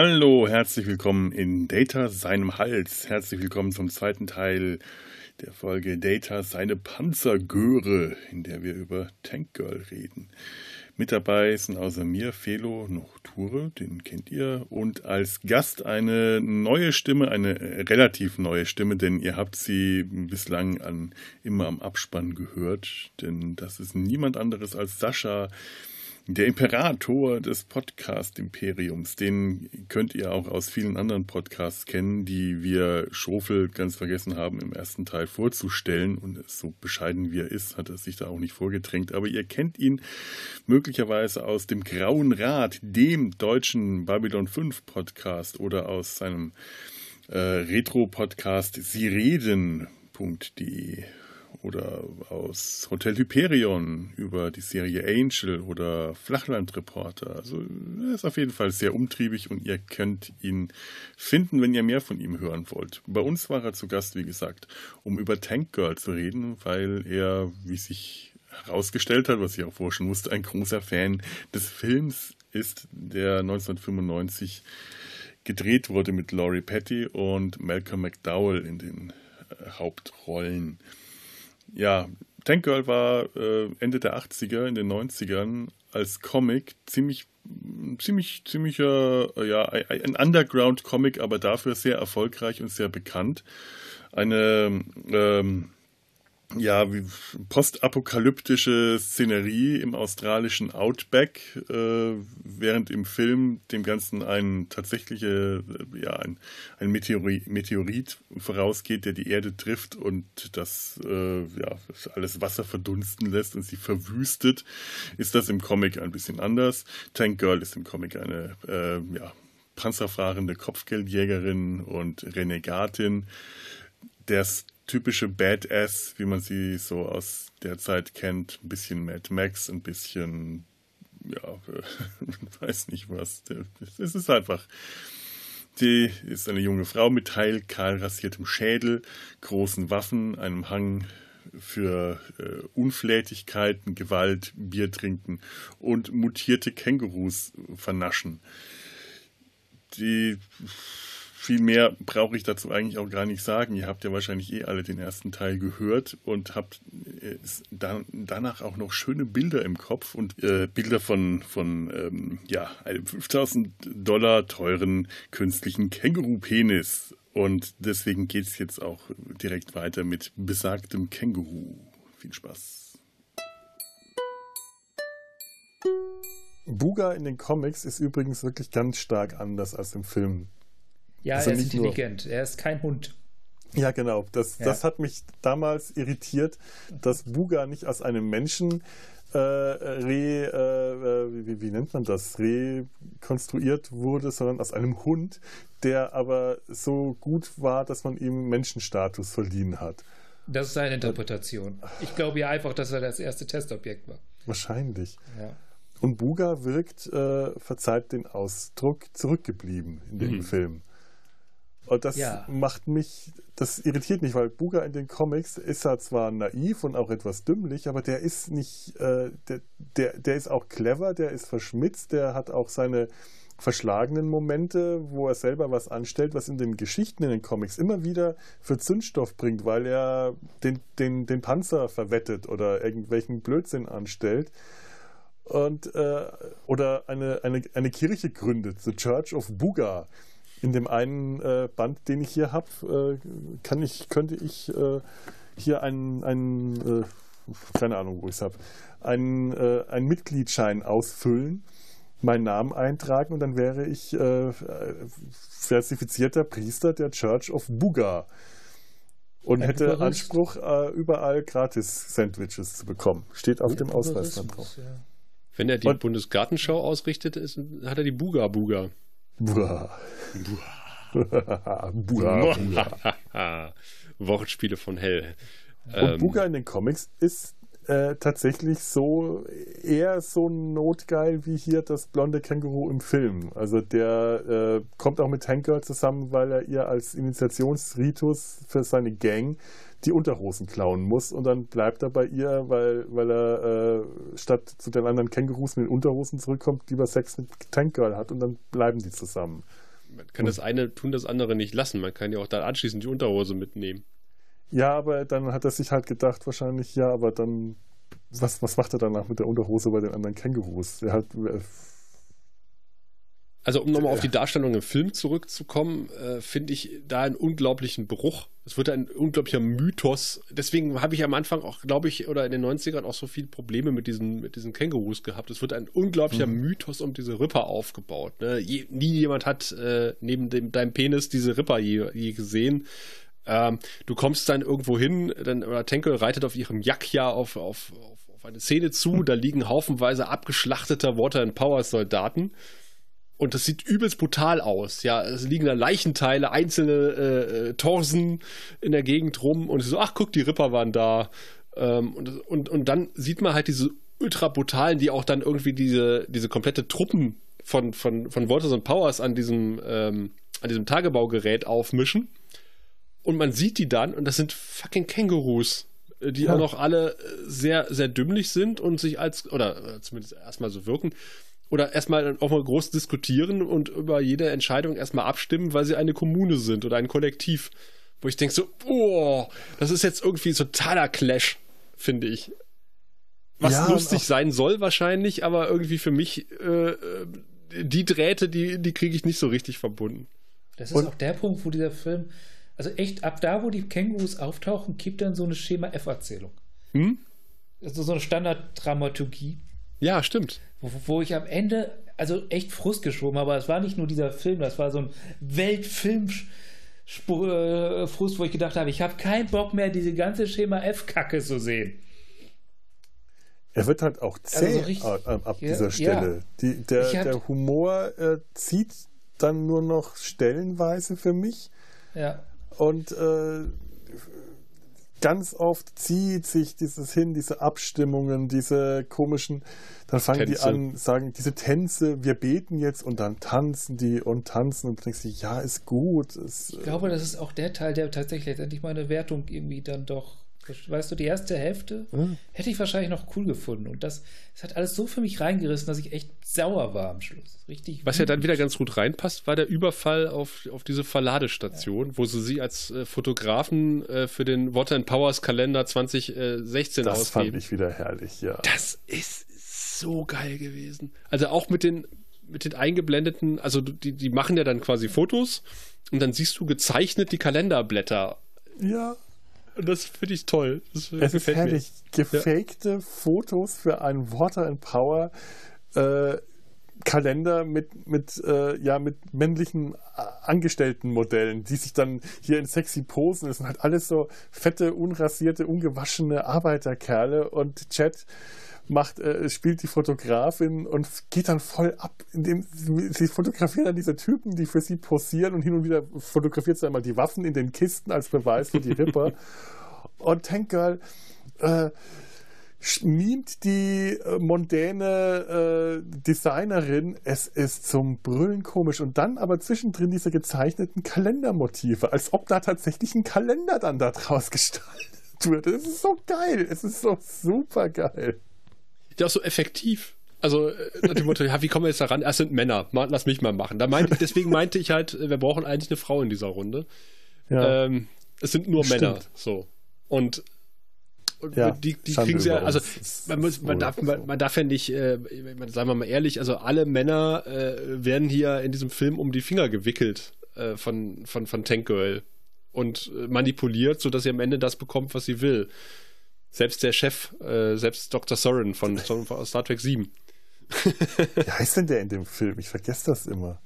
Hallo, herzlich willkommen in Data seinem Hals. Herzlich willkommen zum zweiten Teil der Folge Data seine Panzergöre, in der wir über Tank Girl reden. Mit dabei sind außer mir Felo noch Ture, den kennt ihr, und als Gast eine neue Stimme, eine relativ neue Stimme, denn ihr habt sie bislang an, immer am Abspann gehört, denn das ist niemand anderes als Sascha, der Imperator des Podcast-Imperiums, den könnt ihr auch aus vielen anderen Podcasts kennen, die wir Schofel ganz vergessen haben im ersten Teil vorzustellen. Und so bescheiden wie er ist, hat er sich da auch nicht vorgedrängt. Aber ihr kennt ihn möglicherweise aus dem Grauen Rat, dem deutschen Babylon 5 Podcast oder aus seinem äh, Retro-Podcast sireden.de oder aus Hotel Hyperion über die Serie Angel oder Flachlandreporter. Also er ist auf jeden Fall sehr umtriebig und ihr könnt ihn finden, wenn ihr mehr von ihm hören wollt. Bei uns war er zu Gast, wie gesagt, um über Tank Girl zu reden, weil er, wie sich herausgestellt hat, was ich auch vorher schon wusste, ein großer Fan des Films ist, der 1995 gedreht wurde mit Laurie Petty und Malcolm McDowell in den Hauptrollen. Ja, Tank Girl war äh, Ende der 80er, in den 90ern als Comic ziemlich, ziemlich, ziemlicher, äh, ja, ein Underground-Comic, aber dafür sehr erfolgreich und sehr bekannt. Eine ähm, ja, postapokalyptische Szenerie im australischen Outback, äh, während im Film dem Ganzen ein tatsächliche, äh, ja, ein, ein Meteorit, Meteorit vorausgeht, der die Erde trifft und das, äh, ja, alles Wasser verdunsten lässt und sie verwüstet, ist das im Comic ein bisschen anders. Tank Girl ist im Comic eine, äh, ja, panzerfahrende Kopfgeldjägerin und Renegatin. Der typische Badass, wie man sie so aus der Zeit kennt. Ein bisschen Mad Max, ein bisschen, ja, weiß nicht was. Es ist einfach. Die ist eine junge Frau mit teilkahl rasiertem Schädel, großen Waffen, einem Hang für äh, Unflätigkeiten, Gewalt, Bier trinken und mutierte Kängurus vernaschen. Die viel mehr brauche ich dazu eigentlich auch gar nicht sagen. Ihr habt ja wahrscheinlich eh alle den ersten Teil gehört und habt äh, dann, danach auch noch schöne Bilder im Kopf und äh, Bilder von, von ähm, ja, einem 5000 Dollar teuren künstlichen Känguru-Penis. Und deswegen geht es jetzt auch direkt weiter mit besagtem Känguru. Viel Spaß. Buga in den Comics ist übrigens wirklich ganz stark anders als im Film. Ja, also er ist intelligent. Nur, er ist kein Hund. Ja, genau. Das, ja. das hat mich damals irritiert, dass Buga nicht aus einem Menschen äh, re, äh, wie, wie, nennt man das, rekonstruiert wurde, sondern aus einem Hund, der aber so gut war, dass man ihm Menschenstatus verliehen hat. Das ist seine Interpretation. Ich glaube ja einfach, dass er das erste Testobjekt war. Wahrscheinlich. Ja. Und Buga wirkt, äh, verzeiht den Ausdruck, zurückgeblieben in dem mhm. Film. Und das ja. macht mich, das irritiert mich, weil Buga in den Comics ist er zwar naiv und auch etwas dümmlich, aber der ist nicht, äh, der, der, der ist auch clever, der ist verschmitzt, der hat auch seine verschlagenen Momente, wo er selber was anstellt, was in den Geschichten in den Comics immer wieder für Zündstoff bringt, weil er den, den, den Panzer verwettet oder irgendwelchen Blödsinn anstellt. Und, äh, oder eine, eine, eine Kirche gründet, The Church of Buga in dem einen äh, Band, den ich hier habe, äh, kann ich, könnte ich äh, hier einen, einen äh, keine Ahnung, wo ich es habe, einen, äh, einen Mitgliedschein ausfüllen, meinen Namen eintragen und dann wäre ich äh, zertifizierter Priester der Church of Buga und hätte Anspruch, überall gratis Sandwiches zu bekommen. Steht auf dem Ausweis dann drauf. Ja. Wenn er die und, Bundesgartenschau ausrichtet, ist, hat er die Buga Buga. Buah. Buah. Buah. Wortspiele von Hell. Und ähm, Buga in den Comics ist äh, tatsächlich so eher so notgeil wie hier das blonde Känguru im Film. Also der äh, kommt auch mit Tanker zusammen, weil er ihr als Initiationsritus für seine Gang die Unterhosen klauen muss und dann bleibt er bei ihr, weil, weil er äh, statt zu den anderen Kängurus mit den Unterhosen zurückkommt, lieber Sex mit Tank Girl hat und dann bleiben die zusammen. man kann das eine tun, das andere nicht lassen. Man kann ja auch dann anschließend die Unterhose mitnehmen. Ja, aber dann hat er sich halt gedacht, wahrscheinlich, ja, aber dann, was, was macht er danach mit der Unterhose bei den anderen Kängurus? Er hat, äh, also um nochmal auf die Darstellung im Film zurückzukommen, äh, finde ich da einen unglaublichen Bruch. Es wird ein unglaublicher Mythos. Deswegen habe ich am Anfang auch, glaube ich, oder in den 90ern auch so viele Probleme mit diesen, mit diesen Kängurus gehabt. Es wird ein unglaublicher mhm. Mythos um diese Ripper aufgebaut. Ne? Je, nie jemand hat äh, neben dem, deinem Penis diese Ripper je, je gesehen. Ähm, du kommst dann irgendwo hin, dann, oder Tenkel reitet auf ihrem Jakja auf, auf, auf, auf eine Szene zu, da liegen haufenweise abgeschlachteter Water and Power Soldaten. Und das sieht übelst brutal aus. Ja, es liegen da Leichenteile, einzelne äh, äh, Torsen in der Gegend rum und so, ach guck, die Ripper waren da. Ähm, und, und, und dann sieht man halt diese ultra brutalen, die auch dann irgendwie diese, diese komplette Truppen von, von, von Volters und Powers an diesem, ähm, an diesem Tagebaugerät aufmischen. Und man sieht die dann und das sind fucking Kängurus, äh, die ja. auch noch alle äh, sehr, sehr dümmlich sind und sich als, oder zumindest erstmal so wirken, oder erstmal auch mal groß diskutieren und über jede Entscheidung erstmal abstimmen, weil sie eine Kommune sind oder ein Kollektiv. Wo ich denke so, oh, das ist jetzt irgendwie totaler Clash, finde ich. Was ja, lustig sein soll wahrscheinlich, aber irgendwie für mich äh, die Drähte, die, die kriege ich nicht so richtig verbunden. Das ist und auch der Punkt, wo dieser Film, also echt ab da, wo die Kängurus auftauchen, kippt dann so eine Schema-F-Erzählung. Hm? Also so eine Standarddramaturgie. Ja, stimmt. Wo, wo, ich am Ende, also echt Frust geschoben habe, aber es war nicht nur dieser Film, das war so ein Weltfilm. Frust, wo ich gedacht habe, ich habe keinen Bock mehr, diese ganze Schema F-Kacke zu sehen. Er wird halt auch zäh also so ab, ab ja, dieser Stelle. Ja. Die, der, der, Humor äh, zieht dann nur noch stellenweise für mich. Ja. Und äh, ganz oft zieht sich dieses hin, diese Abstimmungen, diese komischen, dann fangen Tänze. die an, sagen, diese Tänze, wir beten jetzt und dann tanzen die und tanzen und denkst du, ja, ist gut. Ist, ich glaube, das ist auch der Teil, der tatsächlich letztendlich meine Wertung irgendwie dann doch Weißt du, die erste Hälfte mhm. hätte ich wahrscheinlich noch cool gefunden. Und das, das hat alles so für mich reingerissen, dass ich echt sauer war am Schluss. Richtig. Was ja dann wieder ganz gut reinpasst, war der Überfall auf, auf diese Verladestation, ja. wo sie sie als äh, Fotografen äh, für den Water and Powers Kalender 2016 das ausgeben. Das fand ich wieder herrlich, ja. Das ist so geil gewesen. Also auch mit den, mit den eingeblendeten, also die, die machen ja dann quasi Fotos und dann siehst du gezeichnet die Kalenderblätter. Ja. Und das finde ich toll. Das es ist herrlich. Mir. Gefakte ja. Fotos für einen Water and Power äh, Kalender mit, mit, äh, ja, mit männlichen äh, Angestelltenmodellen, die sich dann hier in sexy posen. Das sind halt alles so fette, unrasierte, ungewaschene Arbeiterkerle und Chat macht, äh, spielt die Fotografin und geht dann voll ab, indem sie, sie fotografiert dann diese Typen, die für sie posieren und hin und wieder fotografiert sie einmal die Waffen in den Kisten als Beweis für die Ripper. und Tank Girl äh, mimt die äh, mondäne äh, Designerin. Es ist zum Brüllen komisch. Und dann aber zwischendrin diese gezeichneten Kalendermotive, als ob da tatsächlich ein Kalender dann da draus gestaltet wird. Es ist so geil. Es ist so super geil ja auch so effektiv. Also äh, nach dem Motto, ja, wie kommen wir jetzt da ran? Es sind Männer, lass mich mal machen. Da meinte, deswegen meinte ich halt, wir brauchen eigentlich eine Frau in dieser Runde. Ja. Ähm, es sind nur Stimmt. Männer, so. Und, und ja, die, die kriegen sie ja, also man, muss, man, darf, man, man, darf ja nicht, äh, sagen wir mal ehrlich, also alle Männer äh, werden hier in diesem Film um die Finger gewickelt äh, von, von, von Tank Girl und äh, manipuliert, sodass sie am Ende das bekommt, was sie will. Selbst der Chef, äh, selbst Dr. Soren von, Star Trek 7. Wie heißt denn der in dem Film? Ich vergesse das immer.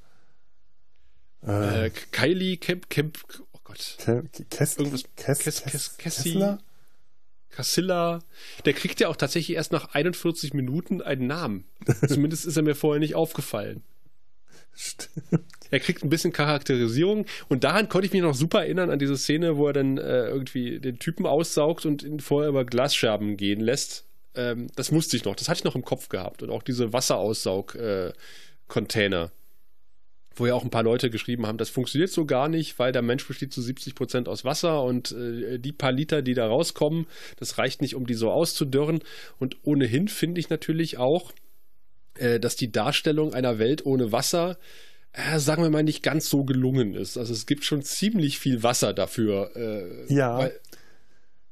Äh, äh, Kylie Kemp, Kemp, oh Gott. Kess, Irgendwas, Kess, Kess, Kess, Kessler? Cassilla. Der kriegt ja auch tatsächlich erst nach 41 Minuten einen Namen. Zumindest ist er mir vorher nicht aufgefallen. Er kriegt ein bisschen Charakterisierung und daran konnte ich mich noch super erinnern an diese Szene, wo er dann äh, irgendwie den Typen aussaugt und ihn vorher über Glasscherben gehen lässt. Ähm, das musste ich noch, das hatte ich noch im Kopf gehabt und auch diese Wasseraussaug-Container. Äh, wo ja auch ein paar Leute geschrieben haben, das funktioniert so gar nicht, weil der Mensch besteht zu 70 Prozent aus Wasser und äh, die paar Liter, die da rauskommen, das reicht nicht, um die so auszudörren. Und ohnehin finde ich natürlich auch, äh, dass die Darstellung einer Welt ohne Wasser äh, sagen wir mal, nicht ganz so gelungen ist. Also es gibt schon ziemlich viel Wasser dafür. Äh, ja.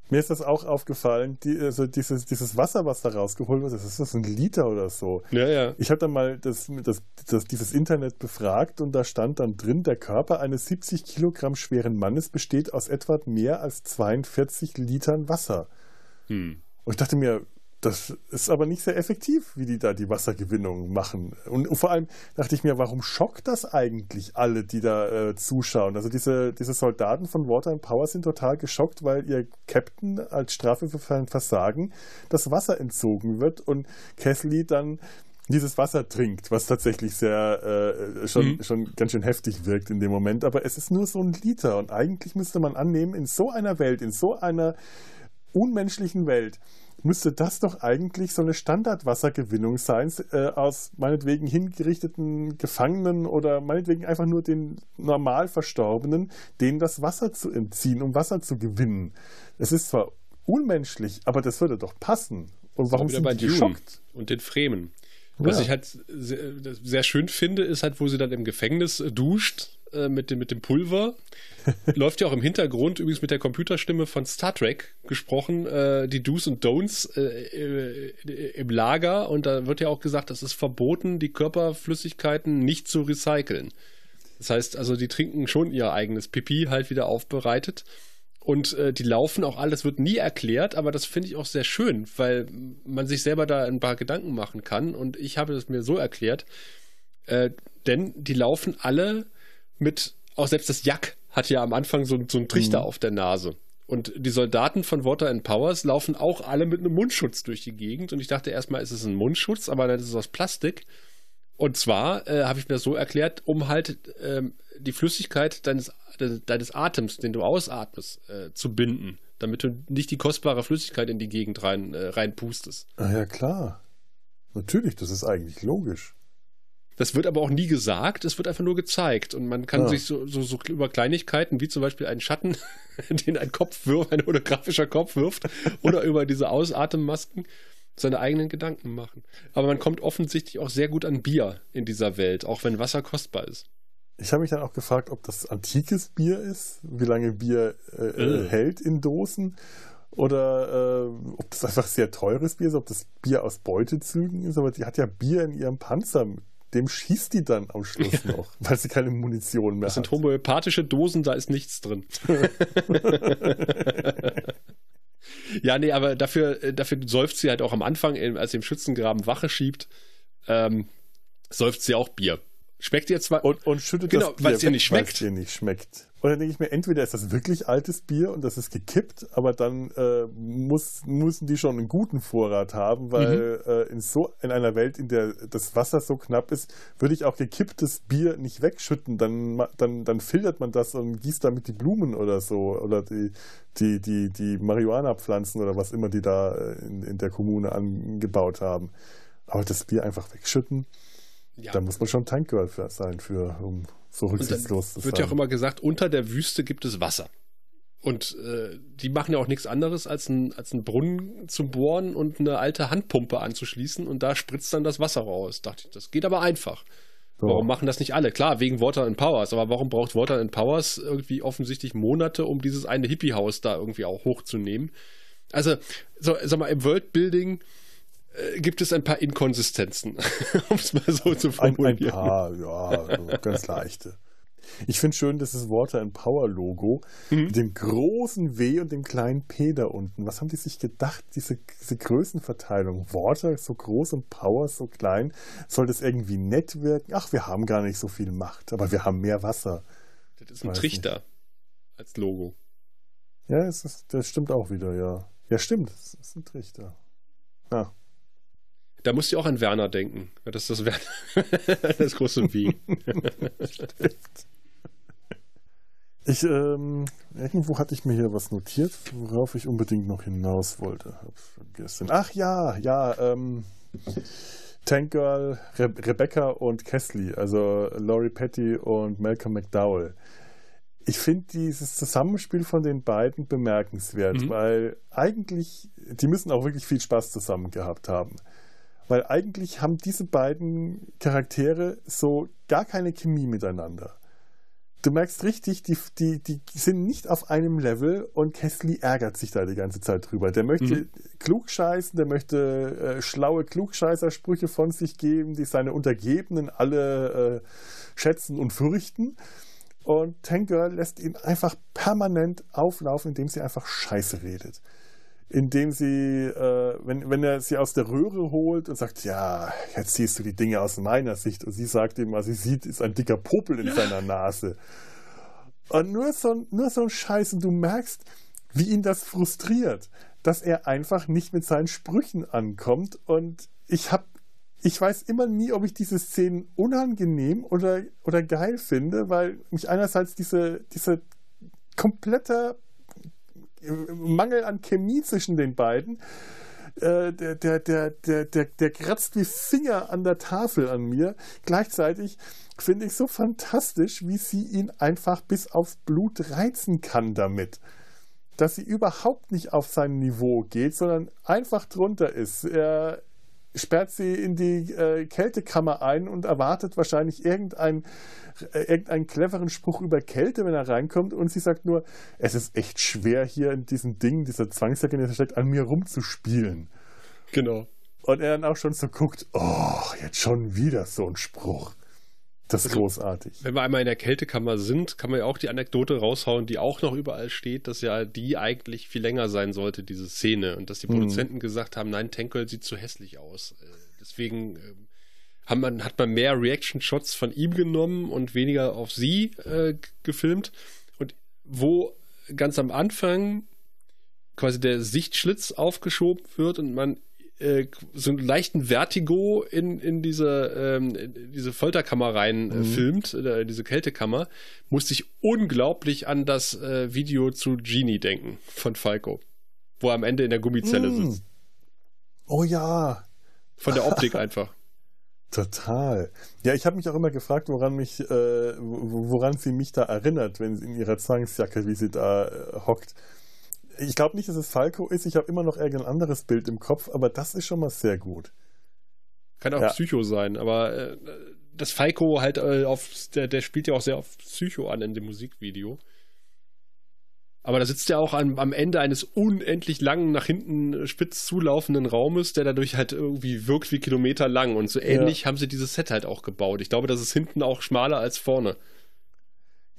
Mir ist das auch aufgefallen, die, also dieses, dieses Wasser, was da rausgeholt wird, das ist das ein Liter oder so. Ja, ja. Ich habe dann mal das, das, das, dieses Internet befragt und da stand dann drin, der Körper eines 70 Kilogramm schweren Mannes besteht aus etwa mehr als 42 Litern Wasser. Hm. Und ich dachte mir, das ist aber nicht sehr effektiv, wie die da die Wassergewinnung machen. Und, und vor allem dachte ich mir, warum schockt das eigentlich alle, die da äh, zuschauen? Also diese, diese Soldaten von Water and Power sind total geschockt, weil ihr Captain als Strafe für ein Versagen das Wasser entzogen wird und Kesley dann dieses Wasser trinkt, was tatsächlich sehr äh, schon, mhm. schon ganz schön heftig wirkt in dem Moment. Aber es ist nur so ein Liter und eigentlich müsste man annehmen, in so einer Welt, in so einer unmenschlichen Welt, müsste das doch eigentlich so eine Standardwassergewinnung sein, äh, aus meinetwegen hingerichteten Gefangenen oder meinetwegen einfach nur den normal Verstorbenen, denen das Wasser zu entziehen, um Wasser zu gewinnen. Es ist zwar unmenschlich, aber das würde doch passen. Und warum sind die geschockt? Und den Fremen. Was ja. ich halt sehr, sehr, schön finde, ist halt, wo sie dann im Gefängnis duscht äh, mit, dem, mit dem Pulver. Läuft ja auch im Hintergrund, übrigens mit der Computerstimme von Star Trek gesprochen, äh, die Do's und Don'ts äh, äh, im Lager. Und da wird ja auch gesagt, es ist verboten, die Körperflüssigkeiten nicht zu recyceln. Das heißt also, die trinken schon ihr eigenes Pipi halt wieder aufbereitet. Und äh, die laufen auch alles, wird nie erklärt, aber das finde ich auch sehr schön, weil man sich selber da ein paar Gedanken machen kann. Und ich habe das mir so erklärt, äh, denn die laufen alle mit, auch selbst das Jack hat ja am Anfang so, so einen Trichter mhm. auf der Nase. Und die Soldaten von Water and Powers laufen auch alle mit einem Mundschutz durch die Gegend. Und ich dachte erstmal, es ist ein Mundschutz, aber dann ist es aus Plastik. Und zwar äh, habe ich mir das so erklärt, um halt ähm, die Flüssigkeit deines, deines Atems, den du ausatmest, äh, zu binden, damit du nicht die kostbare Flüssigkeit in die Gegend rein, äh, reinpustest. Ah ja, klar. Natürlich, das ist eigentlich logisch. Das wird aber auch nie gesagt, es wird einfach nur gezeigt. Und man kann ja. sich so, so, so, über Kleinigkeiten, wie zum Beispiel einen Schatten, den ein Kopf wirft, ein holographischer Kopf wirft, oder über diese Ausatemmasken seine eigenen Gedanken machen. Aber man kommt offensichtlich auch sehr gut an Bier in dieser Welt, auch wenn Wasser kostbar ist. Ich habe mich dann auch gefragt, ob das antikes Bier ist, wie lange Bier äh, äh. hält in Dosen oder äh, ob das einfach sehr teures Bier ist, ob das Bier aus Beutezügen ist, aber die hat ja Bier in ihrem Panzer dem schießt die dann am Schluss noch, weil sie keine Munition mehr das hat. Das sind homöopathische Dosen, da ist nichts drin. ja, nee, aber dafür, äh, dafür säuft sie halt auch am Anfang, als sie im Schützengraben Wache schiebt, ähm, säuft sie auch Bier. Schmeckt ihr zwar. Und, und schüttet genau, weil es ihr nicht schmeckt. ihr nicht schmeckt. Und dann denke ich mir, entweder ist das wirklich altes Bier und das ist gekippt, aber dann äh, muss, müssen die schon einen guten Vorrat haben, weil mhm. äh, in so in einer Welt, in der das Wasser so knapp ist, würde ich auch gekipptes Bier nicht wegschütten. Dann, dann, dann filtert man das und gießt damit die Blumen oder so oder die, die, die, die Marihuana-Pflanzen oder was immer die da äh, in, in der Kommune angebaut haben. Aber das Bier einfach wegschütten, ja. da muss man schon Tankgirl sein für, um so rücksichtslos zu Wird ja auch immer gesagt, unter der Wüste gibt es Wasser. Und äh, die machen ja auch nichts anderes, als, ein, als einen Brunnen zu bohren und eine alte Handpumpe anzuschließen und da spritzt dann das Wasser raus. Dachte ich, das geht aber einfach. So. Warum machen das nicht alle? Klar, wegen Water and Powers, aber warum braucht Water and Powers irgendwie offensichtlich Monate, um dieses eine Hippie-Haus da irgendwie auch hochzunehmen? Also, so, sag mal, im Worldbuilding gibt es ein paar Inkonsistenzen, um es mal so zu formulieren. Ein, ein paar, ja, ganz leichte. Ich finde schön, dass das Water and Power Logo mhm. mit dem großen W und dem kleinen P da unten. Was haben die sich gedacht, diese, diese Größenverteilung? Water so groß und Power so klein. Soll das irgendwie nett wirken? Ach, wir haben gar nicht so viel Macht, aber wir haben mehr Wasser. Das ist ein Trichter nicht. als Logo. Ja, ist, das stimmt auch wieder, ja. Ja, stimmt, das ist ein Trichter. Ja. Da musst du auch an Werner denken. Das ist das, Werner, das große Wie. ich, ähm, irgendwo hatte ich mir hier was notiert, worauf ich unbedingt noch hinaus wollte. Hab's vergessen. Ach ja, ja, ähm, Tank Girl, Re Rebecca und Kesley, also Laurie Petty und Malcolm McDowell. Ich finde dieses Zusammenspiel von den beiden bemerkenswert, mhm. weil eigentlich, die müssen auch wirklich viel Spaß zusammen gehabt haben. Weil eigentlich haben diese beiden Charaktere so gar keine Chemie miteinander. Du merkst richtig, die, die, die sind nicht auf einem Level und Kessly ärgert sich da die ganze Zeit drüber. Der möchte mhm. klugscheißen, der möchte äh, schlaue Klugscheißersprüche von sich geben, die seine Untergebenen alle äh, schätzen und fürchten. Und Tank Girl lässt ihn einfach permanent auflaufen, indem sie einfach Scheiße redet indem sie, äh, wenn, wenn er sie aus der Röhre holt und sagt, ja, jetzt siehst du die Dinge aus meiner Sicht und sie sagt ihm, was sie sieht, ist ein dicker Popel in ja. seiner Nase. Und nur so, nur so ein Scheiß und du merkst, wie ihn das frustriert, dass er einfach nicht mit seinen Sprüchen ankommt und ich habe ich weiß immer nie, ob ich diese Szenen unangenehm oder, oder geil finde, weil mich einerseits diese, diese kompletter Mangel an Chemie zwischen den beiden. Äh, der, der, der, der, der, der kratzt wie Finger an der Tafel an mir. Gleichzeitig finde ich so fantastisch, wie sie ihn einfach bis aufs Blut reizen kann damit. Dass sie überhaupt nicht auf sein Niveau geht, sondern einfach drunter ist. Er, sperrt sie in die äh, Kältekammer ein und erwartet wahrscheinlich irgendeinen äh, irgendeinen cleveren Spruch über Kälte, wenn er reinkommt. Und sie sagt nur, es ist echt schwer hier in diesem Ding, dieser Zwangsjacke, in der steckt, an mir rumzuspielen. Genau. Und er dann auch schon so guckt, oh, jetzt schon wieder so ein Spruch. Das ist also, großartig. Wenn wir einmal in der Kältekammer sind, kann man ja auch die Anekdote raushauen, die auch noch überall steht, dass ja die eigentlich viel länger sein sollte, diese Szene. Und dass die mhm. Produzenten mhm. gesagt haben, nein, Tankel sieht zu hässlich aus. Äh, deswegen ähm, hat man, hat man mehr Reaction-Shots von ihm genommen und weniger auf sie äh, gefilmt. Und wo ganz am Anfang quasi der Sichtschlitz aufgeschoben wird und man äh, so einen leichten Vertigo in, in diese, ähm, in diese Folterkammer rein äh, mhm. filmt, äh, diese Kältekammer, musste ich unglaublich an das äh, Video zu Genie denken von Falco, wo er am Ende in der Gummizelle mhm. sitzt. Oh ja. Von der Optik einfach. Total. Ja, ich habe mich auch immer gefragt, woran mich, woran sie mich da erinnert, wenn sie in ihrer Zwangsjacke, wie sie da hockt ich glaube nicht, dass es Falco ist. Ich habe immer noch irgendein anderes Bild im Kopf, aber das ist schon mal sehr gut. Kann auch ja. Psycho sein, aber äh, das Falco halt äh, auf, der, der spielt ja auch sehr auf Psycho an in dem Musikvideo. Aber da sitzt er auch am, am Ende eines unendlich langen, nach hinten spitz zulaufenden Raumes, der dadurch halt irgendwie wirkt wie Kilometer lang. Und so ähnlich ja. haben sie dieses Set halt auch gebaut. Ich glaube, das ist hinten auch schmaler als vorne.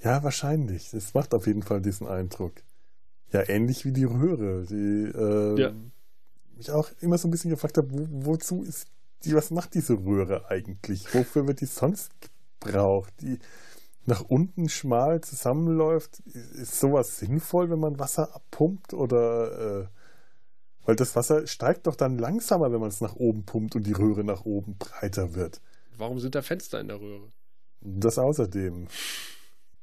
Ja, wahrscheinlich. Das macht auf jeden Fall diesen Eindruck. Ja, ähnlich wie die Röhre, die äh, ja. mich auch immer so ein bisschen gefragt habe, wo, wozu ist die, was macht diese Röhre eigentlich? Wofür wird die sonst gebraucht? Die nach unten schmal zusammenläuft, ist sowas sinnvoll, wenn man Wasser abpumpt oder äh, weil das Wasser steigt doch dann langsamer, wenn man es nach oben pumpt und die Röhre nach oben breiter wird. Warum sind da Fenster in der Röhre? Das außerdem.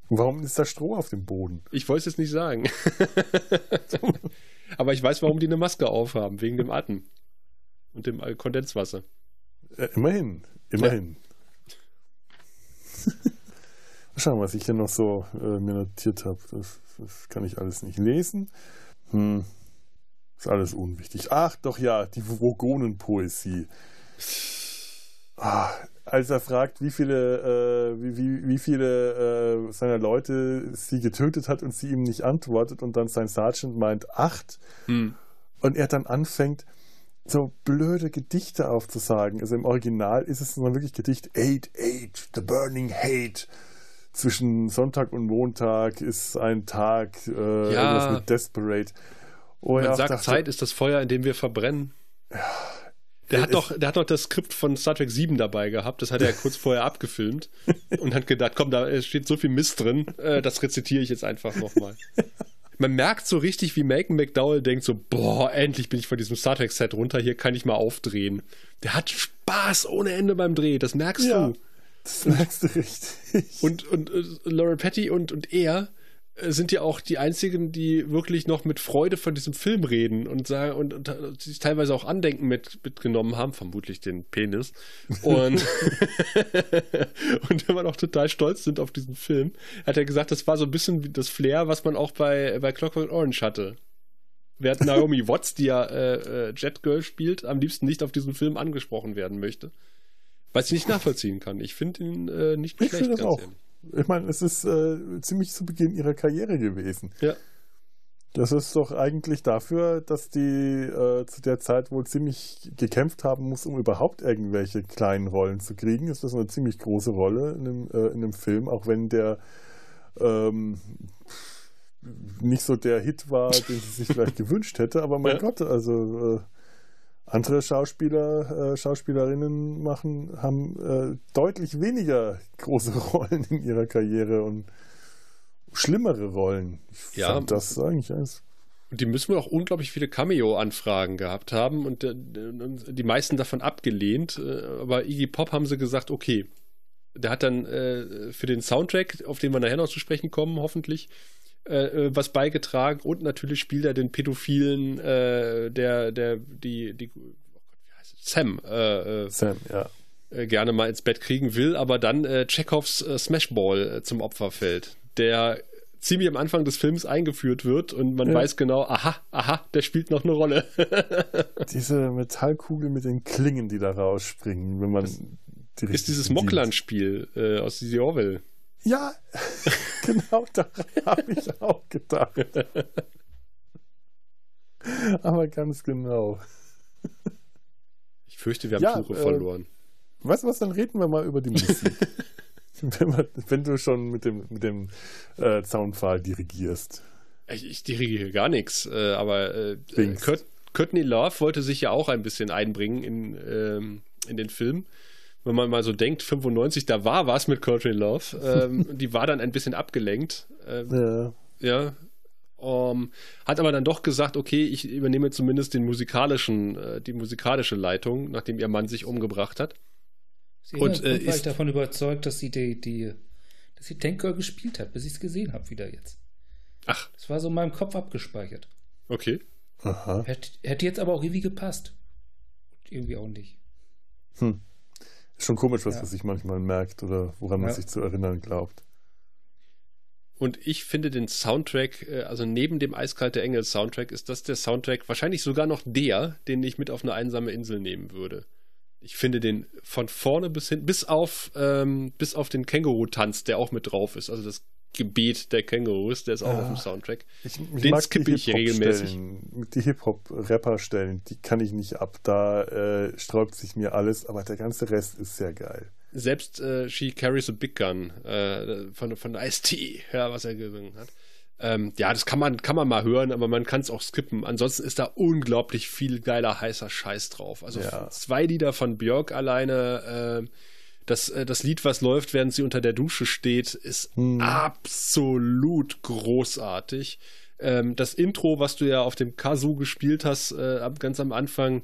Warum ist da Stroh auf dem Boden? Ich wollte es jetzt nicht sagen. Aber ich weiß, warum die eine Maske aufhaben, wegen dem Atem und dem Kondenswasser. Äh, immerhin, immerhin. Ja. Schauen, was ich hier noch so äh, mir notiert habe. Das, das, kann ich alles nicht lesen. Hm. Ist alles unwichtig. Ach, doch ja, die Vogonenpoesie. Ah, als er fragt, wie viele, äh, wie, wie, wie viele äh, seiner Leute sie getötet hat und sie ihm nicht antwortet und dann sein Sergeant meint acht hm. und er dann anfängt, so blöde Gedichte aufzusagen. Also im Original ist es dann wirklich Gedicht Eight, Eight, The Burning Hate. Zwischen Sonntag und Montag ist ein Tag, äh, ja. irgendwas mit Desperate. Man sagt, dachte, Zeit ist das Feuer, in dem wir verbrennen. Ja der hat, doch, der hat doch das Skript von Star Trek 7 dabei gehabt. Das hat er kurz vorher abgefilmt und hat gedacht, komm, da steht so viel Mist drin, äh, das rezitiere ich jetzt einfach nochmal. Man merkt so richtig, wie Malcolm McDowell denkt so, boah, endlich bin ich von diesem Star Trek Set runter, hier kann ich mal aufdrehen. Der hat Spaß ohne Ende beim Dreh, das merkst ja, du. Das merkst du richtig. Und, und, und äh, Laura Petty und, und er äh, sind ja auch die einzigen, die wirklich noch mit Freude von diesem Film reden und sagen und, und sich teilweise auch Andenken mit, mitgenommen haben, vermutlich den Penis. Und, und immer noch total stolz sind auf diesen Film, hat er gesagt, das war so ein bisschen wie das Flair, was man auch bei, bei Clockwork Orange hatte. während Naomi Watts, die ja äh, äh, Jet Girl spielt, am liebsten nicht auf diesen Film angesprochen werden möchte. Was ich nicht nachvollziehen kann. Ich finde ihn äh, nicht ich schlecht. Das auch. Ehrlich. Ich meine, es ist äh, ziemlich zu Beginn ihrer Karriere gewesen. Ja. Das ist doch eigentlich dafür, dass die äh, zu der Zeit wohl ziemlich gekämpft haben muss, um überhaupt irgendwelche kleinen Rollen zu kriegen. Ist das eine ziemlich große Rolle in einem, äh, in einem Film, auch wenn der ähm, nicht so der Hit war, den sie sich vielleicht gewünscht hätte. Aber mein ja. Gott, also äh, andere Schauspieler, äh, Schauspielerinnen machen, haben äh, deutlich weniger große Rollen in ihrer Karriere und schlimmere Rollen. Ich ja, fand das eigentlich eins. Die müssen wohl auch unglaublich viele Cameo-Anfragen gehabt haben und äh, die meisten davon abgelehnt. Äh, aber Iggy Pop haben sie gesagt, okay. Der hat dann äh, für den Soundtrack, auf den wir nachher noch zu sprechen kommen, hoffentlich, äh, äh, was beigetragen und natürlich spielt er den Pädophilen, äh, der, der, die, die, oh Gott, wie heißt es? Sam, äh, äh Sam, ja. Äh, gerne mal ins Bett kriegen will, aber dann äh, Chekhovs Smashball zum Opfer fällt, der ziemlich am Anfang des Films eingeführt wird und man ja. weiß genau, aha, aha, der spielt noch eine Rolle. Diese Metallkugel mit den Klingen, die da rausspringen, wenn man. Die ist dieses Mockland-Spiel äh, aus The Orwell. Ja, genau daran habe ich auch gedacht. Aber ganz genau. Ich fürchte, wir haben ja, Suche äh, verloren. Weißt du was, dann reden wir mal über die Musik. wenn, man, wenn, du schon mit dem, mit dem äh, Zaunpfahl dirigierst. Ich, ich, dirigiere gar nichts, äh, aber äh, Kurt, Courtney Love wollte sich ja auch ein bisschen einbringen in, ähm, in den Film wenn man mal so denkt, 95, da war was mit Courtney Love. Ähm, die war dann ein bisschen abgelenkt. Ähm, ja. Ja. Um, hat aber dann doch gesagt, okay, ich übernehme zumindest den musikalischen, äh, die musikalische Leitung, nachdem ihr Mann sich umgebracht hat. Sie und äh, war ich davon überzeugt, dass sie die, die dass sie Tank Girl gespielt hat, bis ich es gesehen habe wieder jetzt. Ach. Das war so in meinem Kopf abgespeichert. Okay. Aha. Hätte, hätte jetzt aber auch irgendwie gepasst. Irgendwie auch nicht. Hm. Ist schon komisch, was ja. man sich manchmal merkt oder woran ja. man sich zu erinnern glaubt. Und ich finde den Soundtrack, äh, also neben dem Eiskalte Engel Soundtrack, ist das der Soundtrack, wahrscheinlich sogar noch der, den ich mit auf eine einsame Insel nehmen würde. Ich finde den von vorne bis hin, bis auf, ähm, bis auf den Känguru-Tanz, der auch mit drauf ist. Also das Gebet der Kängurus, der ist auch ja, auf dem Soundtrack. Ich, ich Den skippe ich regelmäßig. Die Hip-Hop-Rapper-Stellen, die kann ich nicht ab. Da äh, sträubt sich mir alles, aber der ganze Rest ist sehr geil. Selbst äh, She Carries a Big Gun äh, von, von Ice-T, ja, was er gesungen hat. Ähm, ja, das kann man, kann man mal hören, aber man kann es auch skippen. Ansonsten ist da unglaublich viel geiler, heißer Scheiß drauf. Also ja. zwei Lieder von Björk alleine, äh, das, äh, das Lied, was läuft, während sie unter der Dusche steht, ist hm. absolut großartig. Ähm, das Intro, was du ja auf dem Kazoo gespielt hast, äh, ganz am Anfang,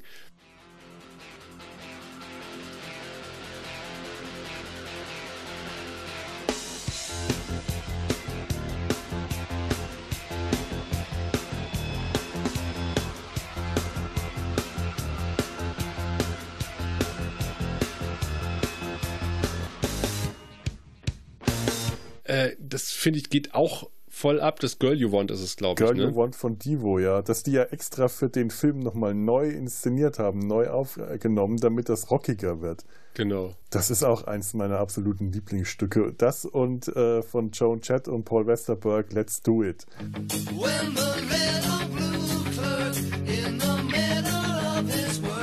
Äh, das finde ich geht auch voll ab. Das Girl You Want ist es, glaube ich. Girl ne? You Want von Divo, ja. Dass die ja extra für den Film nochmal neu inszeniert haben, neu aufgenommen, damit das rockiger wird. Genau. Das ist auch eins meiner absoluten Lieblingsstücke. Das und äh, von Joan Chet und Paul Westerberg, Let's Do It. When the blue clerk in the middle of his work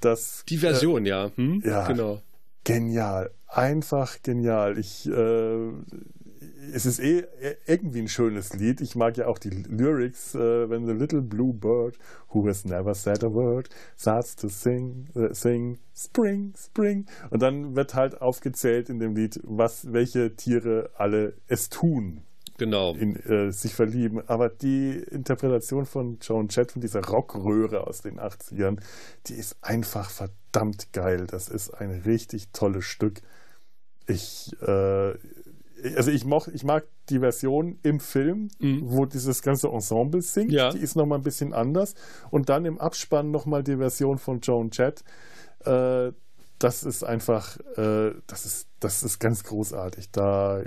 Das, Die Version, äh, ja. Hm? Ja, genau. Genial. Einfach genial. Ich, äh, es ist eh irgendwie ein schönes Lied. Ich mag ja auch die Lyrics, äh, wenn the little blue bird who has never said a word starts to sing, äh, sing Spring, Spring. Und dann wird halt aufgezählt in dem Lied, was, welche Tiere alle es tun genau. in äh, sich verlieben. Aber die Interpretation von Joan Jett, von dieser Rockröhre aus den 80ern, die ist einfach verdammt geil. Das ist ein richtig tolles Stück. Ich, äh, also ich, moch, ich mag die Version im Film, mhm. wo dieses ganze Ensemble singt. Ja. Die ist nochmal ein bisschen anders. Und dann im Abspann nochmal die Version von Joan Jett. Äh, das ist einfach, äh, das ist, das ist ganz großartig. Da,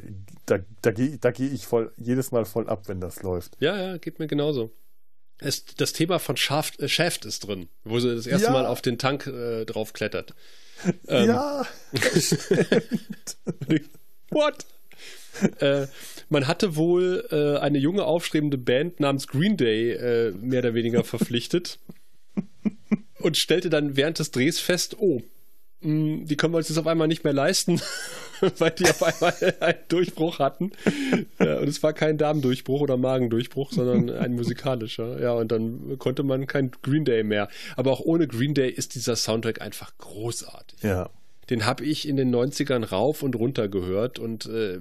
da, da gehe da geh ich voll, jedes Mal voll ab, wenn das läuft. Ja, ja, geht mir genauso. Es, das Thema von Shaft, äh, Shaft ist drin, wo sie das erste ja. Mal auf den Tank äh, drauf klettert. Ähm, ja. What? äh, man hatte wohl äh, eine junge aufstrebende Band namens Green Day äh, mehr oder weniger verpflichtet und stellte dann während des Drehs fest, oh, mh, die können wir uns jetzt auf einmal nicht mehr leisten, weil die auf einmal einen Durchbruch hatten. Ja, und es war kein Darmdurchbruch oder Magendurchbruch, sondern ein musikalischer. Ja, und dann konnte man kein Green Day mehr. Aber auch ohne Green Day ist dieser Soundtrack einfach großartig. Ja. Den habe ich in den 90ern rauf und runter gehört und äh,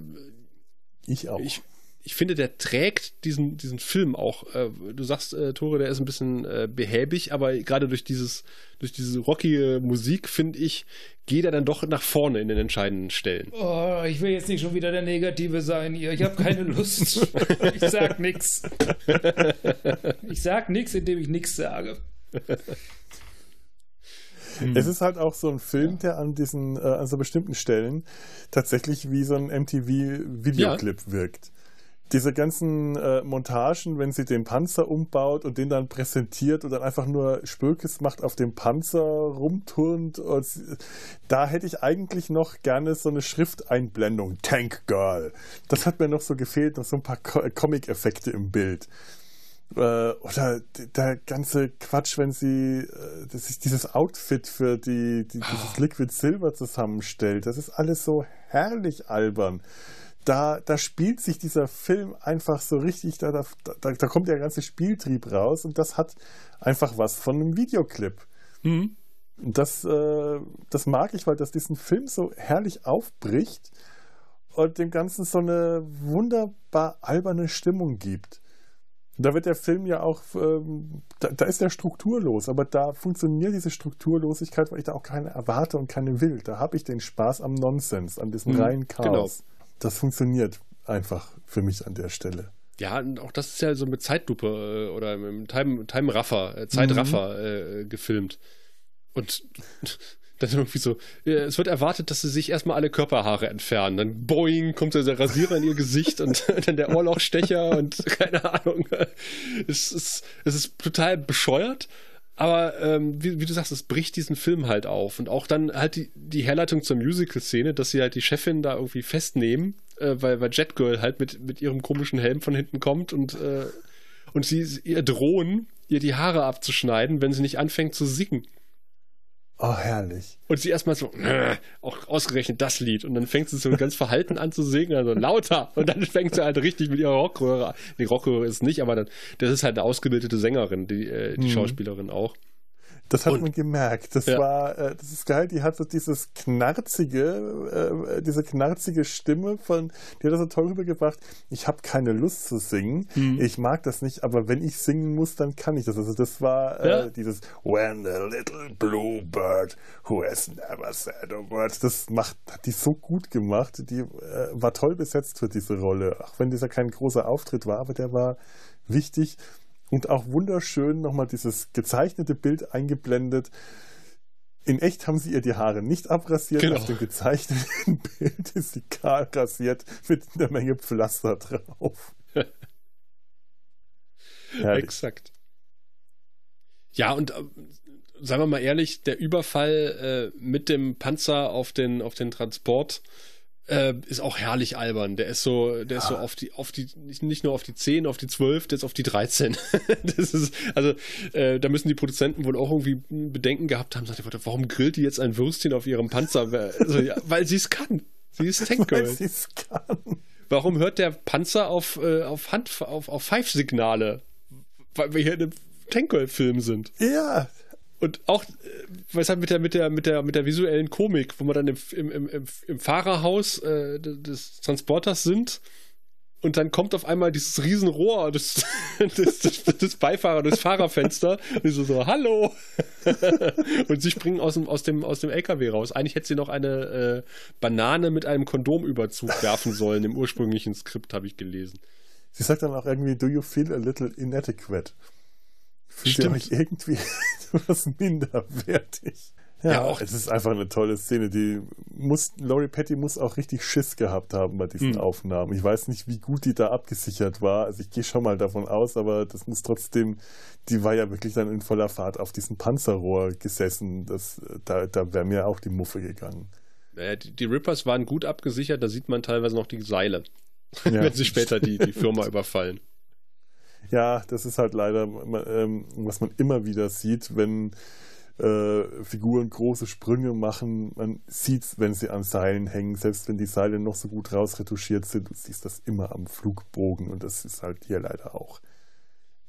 ich auch. Ich, ich finde, der trägt diesen, diesen Film auch. Äh, du sagst, äh, Tore, der ist ein bisschen äh, behäbig, aber gerade durch dieses, durch diese rockige Musik, finde ich, geht er dann doch nach vorne in den entscheidenden Stellen. Oh, ich will jetzt nicht schon wieder der Negative sein hier. Ich habe keine Lust. ich sag nix. Ich sag nix, indem ich nix sage. Es ist halt auch so ein Film, der an diesen, äh, an so bestimmten Stellen tatsächlich wie so ein MTV-Videoclip ja. wirkt diese ganzen äh, Montagen, wenn sie den Panzer umbaut und den dann präsentiert und dann einfach nur Spökes macht, auf dem Panzer rumturnt, und, da hätte ich eigentlich noch gerne so eine Schrifteinblendung. Tank Girl. Das hat mir noch so gefehlt, noch so ein paar Co Comic-Effekte im Bild. Äh, oder der ganze Quatsch, wenn sie äh, das dieses Outfit für die, die dieses. Liquid Silver zusammenstellt. Das ist alles so herrlich albern da, da spielt sich dieser Film einfach so richtig, da, da, da kommt der ganze Spieltrieb raus und das hat einfach was von einem Videoclip. Mhm. Das, äh, das mag ich, weil das diesen Film so herrlich aufbricht und dem Ganzen so eine wunderbar alberne Stimmung gibt. Da wird der Film ja auch, ähm, da, da, ist der strukturlos, aber da funktioniert diese Strukturlosigkeit, weil ich da auch keine erwarte und keine will. Da habe ich den Spaß am Nonsens, an diesem mhm, reinen Chaos. Genau das funktioniert einfach für mich an der Stelle. Ja, und auch das ist ja so mit Zeitlupe äh, oder mit Time, Time Raffer, äh, Zeitraffer mhm. äh, gefilmt. Und dann irgendwie so, es wird erwartet, dass sie sich erstmal alle Körperhaare entfernen. Dann boing, kommt der Rasierer in ihr Gesicht und dann der Ohrlochstecher und keine Ahnung. Es ist, es ist total bescheuert, aber ähm, wie, wie, du sagst, es bricht diesen Film halt auf. Und auch dann halt die, die Herleitung zur Musical-Szene, dass sie halt die Chefin da irgendwie festnehmen, äh, weil, weil Jet Girl halt mit, mit ihrem komischen Helm von hinten kommt und, äh, und sie ihr drohen, ihr die Haare abzuschneiden, wenn sie nicht anfängt zu singen. Oh, herrlich. Und sie erstmal so, äh, auch ausgerechnet das Lied. Und dann fängt sie so ganz verhalten an zu singen, also lauter. Und dann fängt sie halt richtig mit ihrer Rockröhre an. Die Rockröhre ist nicht, aber dann, das ist halt eine ausgebildete Sängerin, die, äh, die mhm. Schauspielerin auch. Das hat und, man gemerkt. Das ja. war, äh, das ist geil. Die hat so dieses knarzige, äh, diese knarzige Stimme von, die hat das so toll rübergebracht. Ich habe keine Lust zu singen. Mhm. Ich mag das nicht, aber wenn ich singen muss, dann kann ich das. Also das war äh, ja. dieses When the little blue bird who has never said a word. Das macht, hat die so gut gemacht. Die äh, war toll besetzt für diese Rolle. Auch wenn dieser kein großer Auftritt war, aber der war wichtig. Und auch wunderschön nochmal dieses gezeichnete Bild eingeblendet. In echt haben sie ihr die Haare nicht abrasiert. Genau. Auf dem gezeichneten Bild ist sie kahl rasiert mit einer Menge Pflaster drauf. Exakt. Ja, und äh, sagen wir mal ehrlich, der Überfall äh, mit dem Panzer auf den, auf den Transport äh, ist auch herrlich albern. Der ist so, der ja. ist so auf die, auf die, nicht nur auf die 10, auf die 12, der ist auf die 13. das ist, also, äh, da müssen die Produzenten wohl auch irgendwie Bedenken gehabt haben. Sagt, warum grillt die jetzt ein Würstchen auf ihrem Panzer? Also, ja, weil sie es kann. Sie ist Tankgirl. Weil sie es kann. Warum hört der Panzer auf, äh, auf Hand, auf, auf Pfeifsignale? Weil wir hier in einem Tankgirl-Film sind. Ja, und auch, äh, was halt mit der, mit der, mit der, mit der visuellen Komik, wo man dann im, im, im, im Fahrerhaus äh, des Transporters sind und dann kommt auf einmal dieses Riesenrohr des, des, des, des Beifahrer, des Fahrerfenster. Und ich so, so hallo! und sie springen aus dem, aus, dem, aus dem LKW raus. Eigentlich hätte sie noch eine äh, Banane mit einem Kondomüberzug werfen sollen. Im ursprünglichen Skript habe ich gelesen. Sie sagt dann auch irgendwie, do you feel a little inadequate? Fühlt ihr euch irgendwie etwas minderwertig? Ja, ja, auch. Es ist einfach eine tolle Szene. Die muss, Laurie Petty muss auch richtig Schiss gehabt haben bei diesen mhm. Aufnahmen. Ich weiß nicht, wie gut die da abgesichert war. Also ich gehe schon mal davon aus, aber das muss trotzdem, die war ja wirklich dann in voller Fahrt auf diesem Panzerrohr gesessen. Das, da da wäre mir auch die Muffe gegangen. Naja, die, die, Rippers waren gut abgesichert, da sieht man teilweise noch die Seile, ja. wenn sie später die, die Firma überfallen. Ja, das ist halt leider, ähm, was man immer wieder sieht, wenn äh, Figuren große Sprünge machen. Man sieht es, wenn sie an Seilen hängen, selbst wenn die Seile noch so gut rausretuschiert sind, du siehst das immer am Flugbogen und das ist halt hier leider auch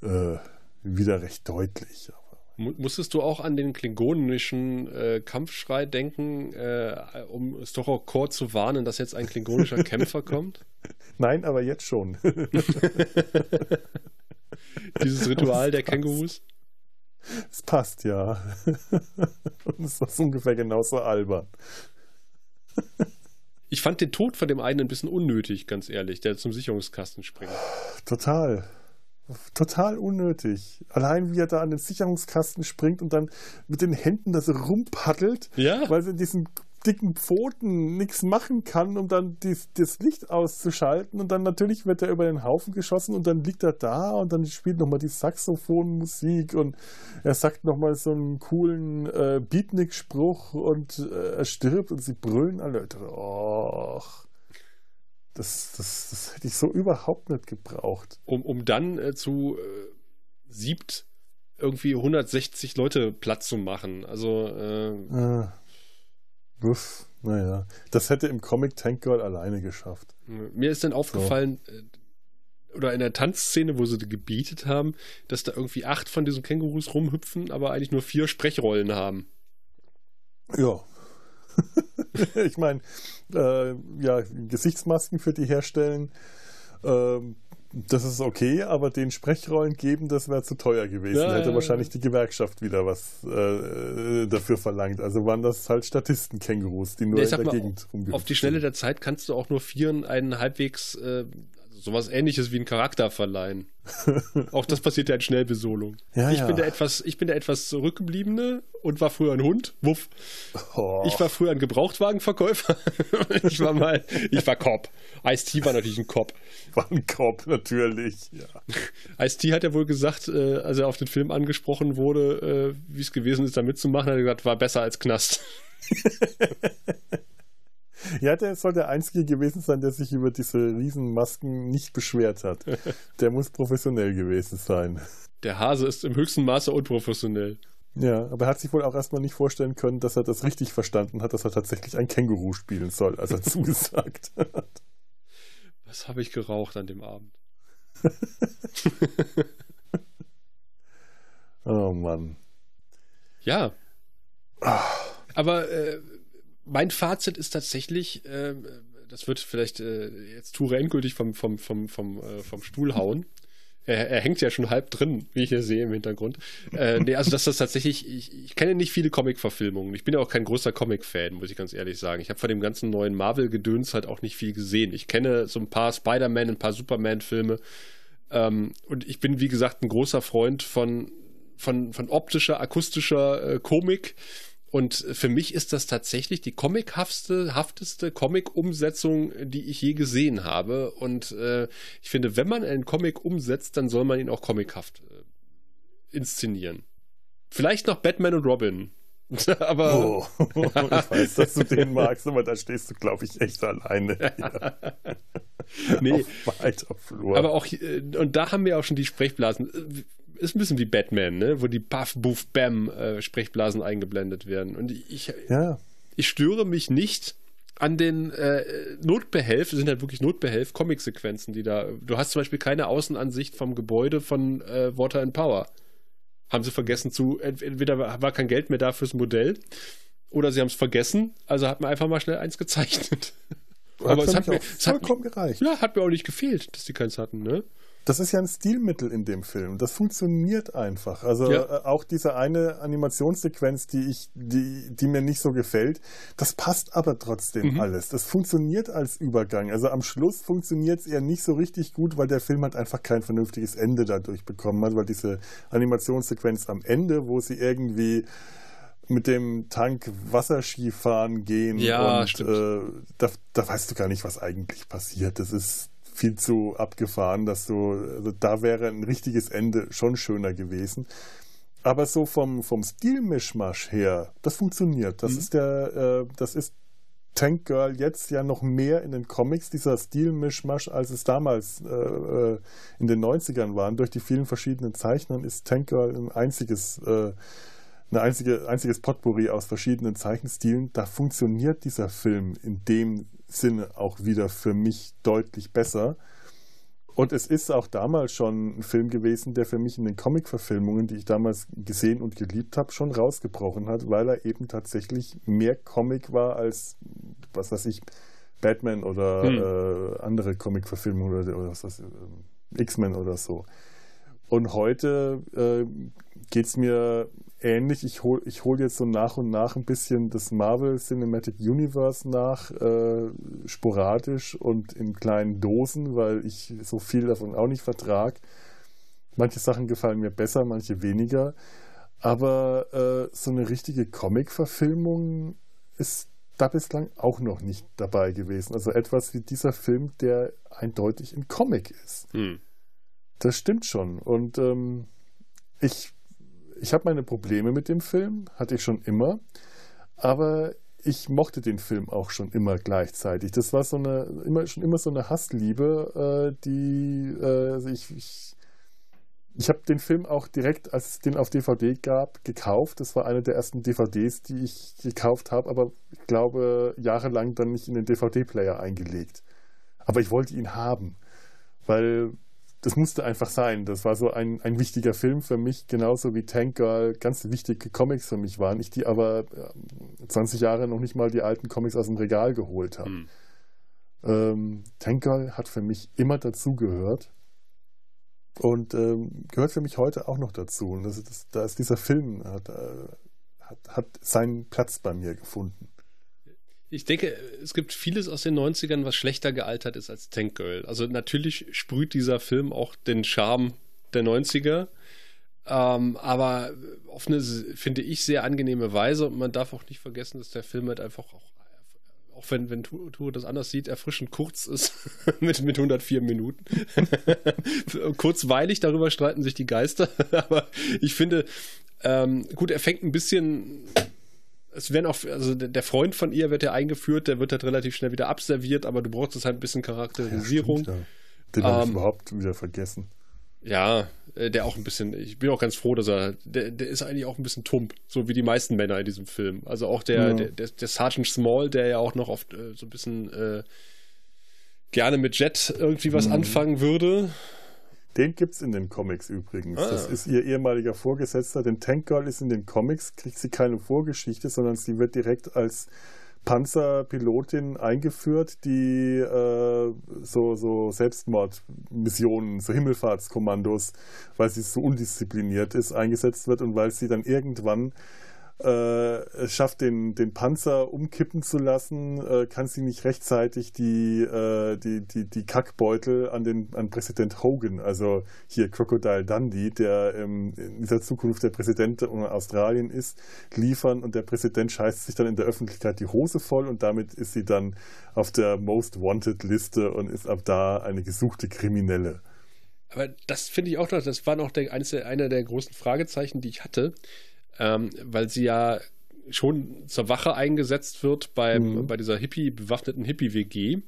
äh, wieder recht deutlich. Musstest du auch an den klingonischen äh, Kampfschrei denken, äh, um Stochokor zu warnen, dass jetzt ein klingonischer Kämpfer kommt? Nein, aber jetzt schon. Dieses Ritual der Kängurus? Es passt, ja. Und es ist ungefähr genauso albern. Ich fand den Tod von dem einen ein bisschen unnötig, ganz ehrlich, der zum Sicherungskasten springt. Total. Total unnötig. Allein wie er da an den Sicherungskasten springt und dann mit den Händen da so rumpaddelt, ja. weil sie in diesem dicken Pfoten nichts machen kann, um dann die, das Licht auszuschalten. Und dann natürlich wird er über den Haufen geschossen und dann liegt er da und dann spielt nochmal die Saxophonmusik und er sagt nochmal so einen coolen äh, Beatnik-Spruch und äh, er stirbt und sie brüllen alle. Och. Das, das, das hätte ich so überhaupt nicht gebraucht. Um, um dann äh, zu äh, siebt irgendwie 160 Leute Platz zu machen. Also äh, ah. Uff, naja, das hätte im Comic Tank Girl alleine geschafft. Mir ist dann aufgefallen, so. Äh, oder in der Tanzszene, wo sie gebietet haben, dass da irgendwie acht von diesen Kängurus rumhüpfen, aber eigentlich nur vier Sprechrollen haben. Ja. ich meine, äh, ja, Gesichtsmasken für die herstellen. Ähm, das ist okay, aber den Sprechrollen geben, das wäre zu teuer gewesen. Ja, Hätte ja, wahrscheinlich die Gewerkschaft wieder was äh, dafür verlangt. Also waren das halt Statisten-Kängurus, die nur ja, in der mal, Gegend rumgehüpft Auf die Schnelle der Zeit kannst du auch nur Vieren einen halbwegs äh, sowas ähnliches wie einen Charakter verleihen. Auch das passiert ja in Schnellbesolung. Ja, ich, ja. Bin der etwas, ich bin der etwas zurückgebliebene und war früher ein Hund. Wuff. Oh. Ich war früher ein Gebrauchtwagenverkäufer. ich war mal, ich war Cop. Ice-T war natürlich ein Cop. War ein Cop, natürlich, ja. Ice-T hat ja wohl gesagt, äh, als er auf den Film angesprochen wurde, äh, wie es gewesen ist, da mitzumachen, hat er gesagt, war besser als Knast. Ja, der soll der Einzige gewesen sein, der sich über diese Riesenmasken nicht beschwert hat. Der muss professionell gewesen sein. Der Hase ist im höchsten Maße unprofessionell. Ja, aber er hat sich wohl auch erstmal nicht vorstellen können, dass er das richtig verstanden hat, dass er tatsächlich ein Känguru spielen soll, als er zugesagt hat. Was habe ich geraucht an dem Abend? oh Mann. Ja. Ah. Aber äh, mein Fazit ist tatsächlich, äh, das wird vielleicht äh, jetzt Ture endgültig vom, vom, vom, vom, äh, vom Stuhl hauen. Er, er, hängt ja schon halb drin, wie ich hier sehe im Hintergrund. Äh, nee, also dass das tatsächlich, ich, ich kenne nicht viele Comic-Verfilmungen. Ich bin ja auch kein großer Comic-Fan, muss ich ganz ehrlich sagen. Ich habe von dem ganzen neuen Marvel-Gedöns halt auch nicht viel gesehen. Ich kenne so ein paar Spider-Man, ein paar Superman-Filme. Ähm, und ich bin, wie gesagt, ein großer Freund von, von, von optischer, akustischer äh, Komik. Und für mich ist das tatsächlich die comichafteste hafteste Comic-Umsetzung, die ich je gesehen habe. Und äh, ich finde, wenn man einen Comic umsetzt, dann soll man ihn auch comichaft äh, inszenieren. Vielleicht noch Batman und Robin. aber oh, ich weiß, dass du den magst, aber da stehst du, glaube ich, echt alleine. nee, Auf weiter Flur. Aber auch, äh, und da haben wir auch schon die Sprechblasen ist ein bisschen wie Batman, ne? wo die Puff, Buff, Bam äh, Sprechblasen eingeblendet werden. Und ich, ja. ich störe mich nicht an den äh, Notbehelf, sind halt wirklich Notbehelf, Comic-Sequenzen, die da. Du hast zum Beispiel keine Außenansicht vom Gebäude von äh, Water and Power. Haben sie vergessen zu, entweder war kein Geld mehr da fürs Modell oder sie haben es vergessen, also hat man einfach mal schnell eins gezeichnet. aber es hat mir vollkommen hat, gereicht. Ja, hat mir auch nicht gefehlt, dass die keins hatten, ne? Das ist ja ein Stilmittel in dem Film. Das funktioniert einfach. Also ja. äh, auch diese eine Animationssequenz, die ich, die, die mir nicht so gefällt, das passt aber trotzdem mhm. alles. Das funktioniert als Übergang. Also am Schluss funktioniert es eher nicht so richtig gut, weil der Film hat einfach kein vernünftiges Ende dadurch bekommen hat, weil diese Animationssequenz am Ende, wo sie irgendwie mit dem Tank Wasserski fahren gehen ja, und äh, da, da weißt du gar nicht, was eigentlich passiert. Das ist viel zu abgefahren, dass du, also da wäre ein richtiges Ende schon schöner gewesen. Aber so vom, vom Stilmischmasch her, das funktioniert. Das mhm. ist der, äh, das ist Tank Girl jetzt ja noch mehr in den Comics, dieser Stilmischmasch, als es damals äh, äh in den 90ern waren. Durch die vielen verschiedenen Zeichnern ist Tank Girl ein einziges, äh, ein einzige, einziges Potpourri aus verschiedenen Zeichenstilen. Da funktioniert dieser Film in dem Sinne auch wieder für mich deutlich besser. Und es ist auch damals schon ein Film gewesen, der für mich in den Comic-Verfilmungen, die ich damals gesehen und geliebt habe, schon rausgebrochen hat, weil er eben tatsächlich mehr Comic war als, was weiß ich, Batman oder hm. äh, andere Comic-Verfilmungen oder, oder was weiß ich, äh, X-Men oder so. Und heute äh, geht es mir ähnlich. Ich hole ich hol jetzt so nach und nach ein bisschen das Marvel Cinematic Universe nach, äh, sporadisch und in kleinen Dosen, weil ich so viel davon auch nicht vertrag. Manche Sachen gefallen mir besser, manche weniger. Aber äh, so eine richtige Comic-Verfilmung ist da bislang auch noch nicht dabei gewesen. Also etwas wie dieser Film, der eindeutig ein Comic ist. Hm. Das stimmt schon. Und ähm, ich ich habe meine Probleme mit dem Film, hatte ich schon immer, aber ich mochte den Film auch schon immer gleichzeitig. Das war so eine, immer, schon immer so eine Hassliebe, äh, die äh, also ich, ich, ich habe den Film auch direkt, als es den auf DVD gab, gekauft. Das war eine der ersten DVDs, die ich gekauft habe, aber ich glaube jahrelang dann nicht in den DVD-Player eingelegt. Aber ich wollte ihn haben, weil das musste einfach sein. Das war so ein, ein wichtiger Film für mich, genauso wie Tank Girl ganz wichtige Comics für mich waren. Ich die aber 20 Jahre noch nicht mal die alten Comics aus dem Regal geholt habe. Mhm. Ähm, Tank Girl hat für mich immer dazugehört und ähm, gehört für mich heute auch noch dazu. Und das, das, da ist dieser Film, hat, äh, hat, hat seinen Platz bei mir gefunden. Ich denke, es gibt vieles aus den 90ern, was schlechter gealtert ist als Tank Girl. Also natürlich sprüht dieser Film auch den Charme der 90er, ähm, aber auf eine, finde ich, sehr angenehme Weise. Und man darf auch nicht vergessen, dass der Film halt einfach auch, auch wenn, wenn Tour das anders sieht, erfrischend kurz ist mit, mit 104 Minuten. Kurzweilig, darüber streiten sich die Geister. aber ich finde, ähm, gut, er fängt ein bisschen es werden auch, also der Freund von ihr wird ja eingeführt, der wird halt relativ schnell wieder abserviert, aber du brauchst jetzt halt ein bisschen Charakterisierung. Ja, Den ähm, habe ich überhaupt wieder vergessen. Ja, äh, der auch ein bisschen, ich bin auch ganz froh, dass er, der, der ist eigentlich auch ein bisschen tump, so wie die meisten Männer in diesem Film. Also auch der, ja. der, der, der, Sergeant Small, der ja auch noch oft äh, so ein bisschen äh, gerne mit Jet irgendwie was mhm. anfangen würde. Den gibt es in den Comics übrigens. Ah. Das ist ihr ehemaliger Vorgesetzter. Denn Tank Girl ist in den Comics, kriegt sie keine Vorgeschichte, sondern sie wird direkt als Panzerpilotin eingeführt, die äh, so, so Selbstmordmissionen, so Himmelfahrtskommandos, weil sie so undiszipliniert ist, eingesetzt wird und weil sie dann irgendwann äh, schafft, den, den Panzer umkippen zu lassen, äh, kann sie nicht rechtzeitig die, äh, die, die, die Kackbeutel an, den, an Präsident Hogan, also hier Crocodile Dundee, der ähm, in dieser Zukunft der Präsident in Australien ist, liefern und der Präsident scheißt sich dann in der Öffentlichkeit die Hose voll und damit ist sie dann auf der Most Wanted Liste und ist ab da eine gesuchte Kriminelle. Aber das finde ich auch noch, das war noch der, eines einer der großen Fragezeichen, die ich hatte ähm, weil sie ja schon zur Wache eingesetzt wird beim, mhm. bei dieser Hippie, bewaffneten Hippie-WG.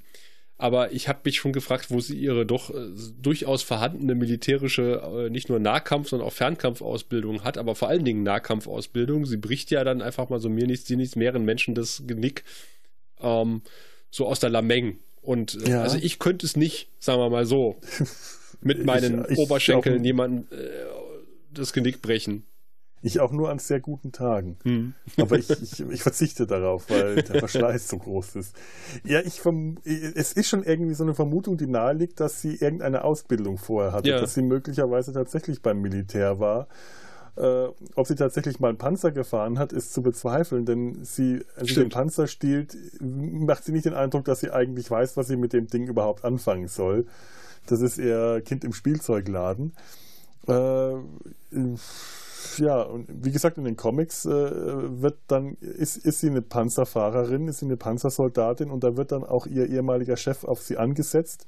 Aber ich habe mich schon gefragt, wo sie ihre doch äh, durchaus vorhandene militärische, äh, nicht nur Nahkampf, sondern auch Fernkampfausbildung hat, aber vor allen Dingen Nahkampfausbildung. Sie bricht ja dann einfach mal so mir nichts, sie nichts, mehreren Menschen das Genick ähm, so aus der Lameng. Und äh, ja. also ich könnte es nicht, sagen wir mal so, mit meinen ich, ich Oberschenkeln jemanden äh, das Genick brechen. Ich auch nur an sehr guten Tagen. Hm. Aber ich, ich, ich, verzichte darauf, weil der Verschleiß so groß ist. Ja, ich es ist schon irgendwie so eine Vermutung, die naheliegt, dass sie irgendeine Ausbildung vorher hatte, ja. dass sie möglicherweise tatsächlich beim Militär war. Äh, ob sie tatsächlich mal einen Panzer gefahren hat, ist zu bezweifeln, denn sie, als sie den Panzer stiehlt, macht sie nicht den Eindruck, dass sie eigentlich weiß, was sie mit dem Ding überhaupt anfangen soll. Das ist ihr Kind im Spielzeugladen. Äh, ja, und wie gesagt, in den Comics äh, wird dann, ist, ist sie eine Panzerfahrerin, ist sie eine Panzersoldatin und da wird dann auch ihr ehemaliger Chef auf sie angesetzt,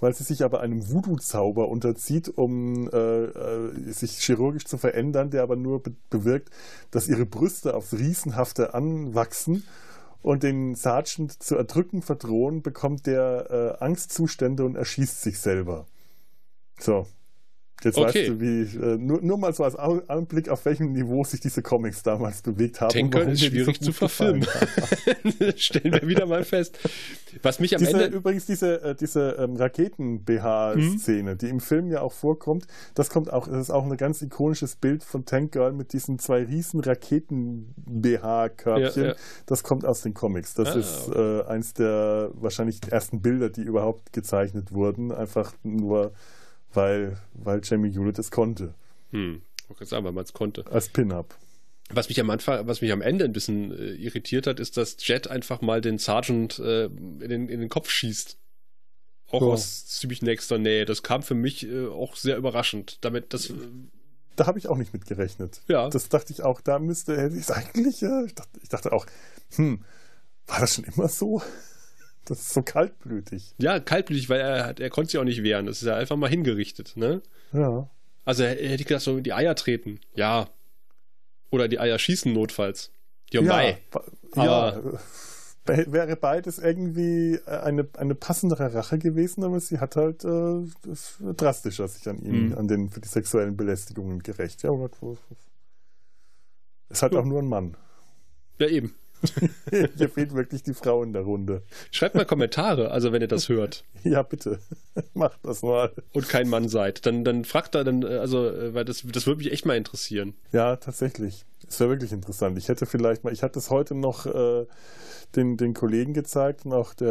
weil sie sich aber einem Voodoo-Zauber unterzieht, um äh, äh, sich chirurgisch zu verändern, der aber nur be bewirkt, dass ihre Brüste aufs Riesenhafte anwachsen und den Sergeant zu erdrücken verdrohen, bekommt der äh, Angstzustände und erschießt sich selber. So, Jetzt okay. weißt du, wie, äh, nur, nur mal so als Anblick, auf welchem Niveau sich diese Comics damals bewegt haben. Tankern ist schwierig zu verfilmen. Stellen wir wieder mal fest. Was mich am diese, Ende. Übrigens, diese, äh, diese ähm, Raketen-BH-Szene, mhm. die im Film ja auch vorkommt, das kommt auch, das ist auch ein ganz ikonisches Bild von Tank Girl mit diesen zwei riesen Raketen-BH-Körbchen. Ja, ja. Das kommt aus den Comics. Das ah, ist okay. äh, eins der wahrscheinlich ersten Bilder, die überhaupt gezeichnet wurden. Einfach nur weil, weil Jamie Hewlett es konnte. Hm, ich kann sagen, weil man es konnte. Als Pin-Up. Was mich am Anfang, was mich am Ende ein bisschen äh, irritiert hat, ist, dass Jet einfach mal den Sergeant äh, in, den, in den Kopf schießt. Auch so. aus ziemlich nächster Nähe. Das kam für mich äh, auch sehr überraschend. Damit das. Äh, da habe ich auch nicht mit gerechnet. Ja. Das dachte ich auch, da müsste er sich eigentlich. Ja, ich, dachte, ich dachte auch, hm, war das schon immer so? Das ist so kaltblütig. Ja, kaltblütig, weil er, er konnte sich auch nicht wehren. Das ist ja einfach mal hingerichtet, ne? Ja. Also er, hätte gedacht, so die Eier treten. Ja. Oder die Eier schießen notfalls. Ja, ja, ja wäre beides irgendwie eine, eine passendere Rache gewesen, aber sie hat halt äh, drastischer sich an ihn, mhm. an den für die sexuellen Belästigungen gerecht. Ja, aber ist halt auch nur ein Mann. Ja, eben. Hier fehlt wirklich die Frau in der Runde. Schreibt mal Kommentare, also wenn ihr das hört. Ja, bitte. Macht das mal. Und kein Mann seid. Dann, dann fragt er dann, äh, also, äh, weil das, das würde mich echt mal interessieren. Ja, tatsächlich. Das wäre wirklich interessant. Ich hätte vielleicht mal, ich hatte es heute noch äh, den, den Kollegen gezeigt und auch der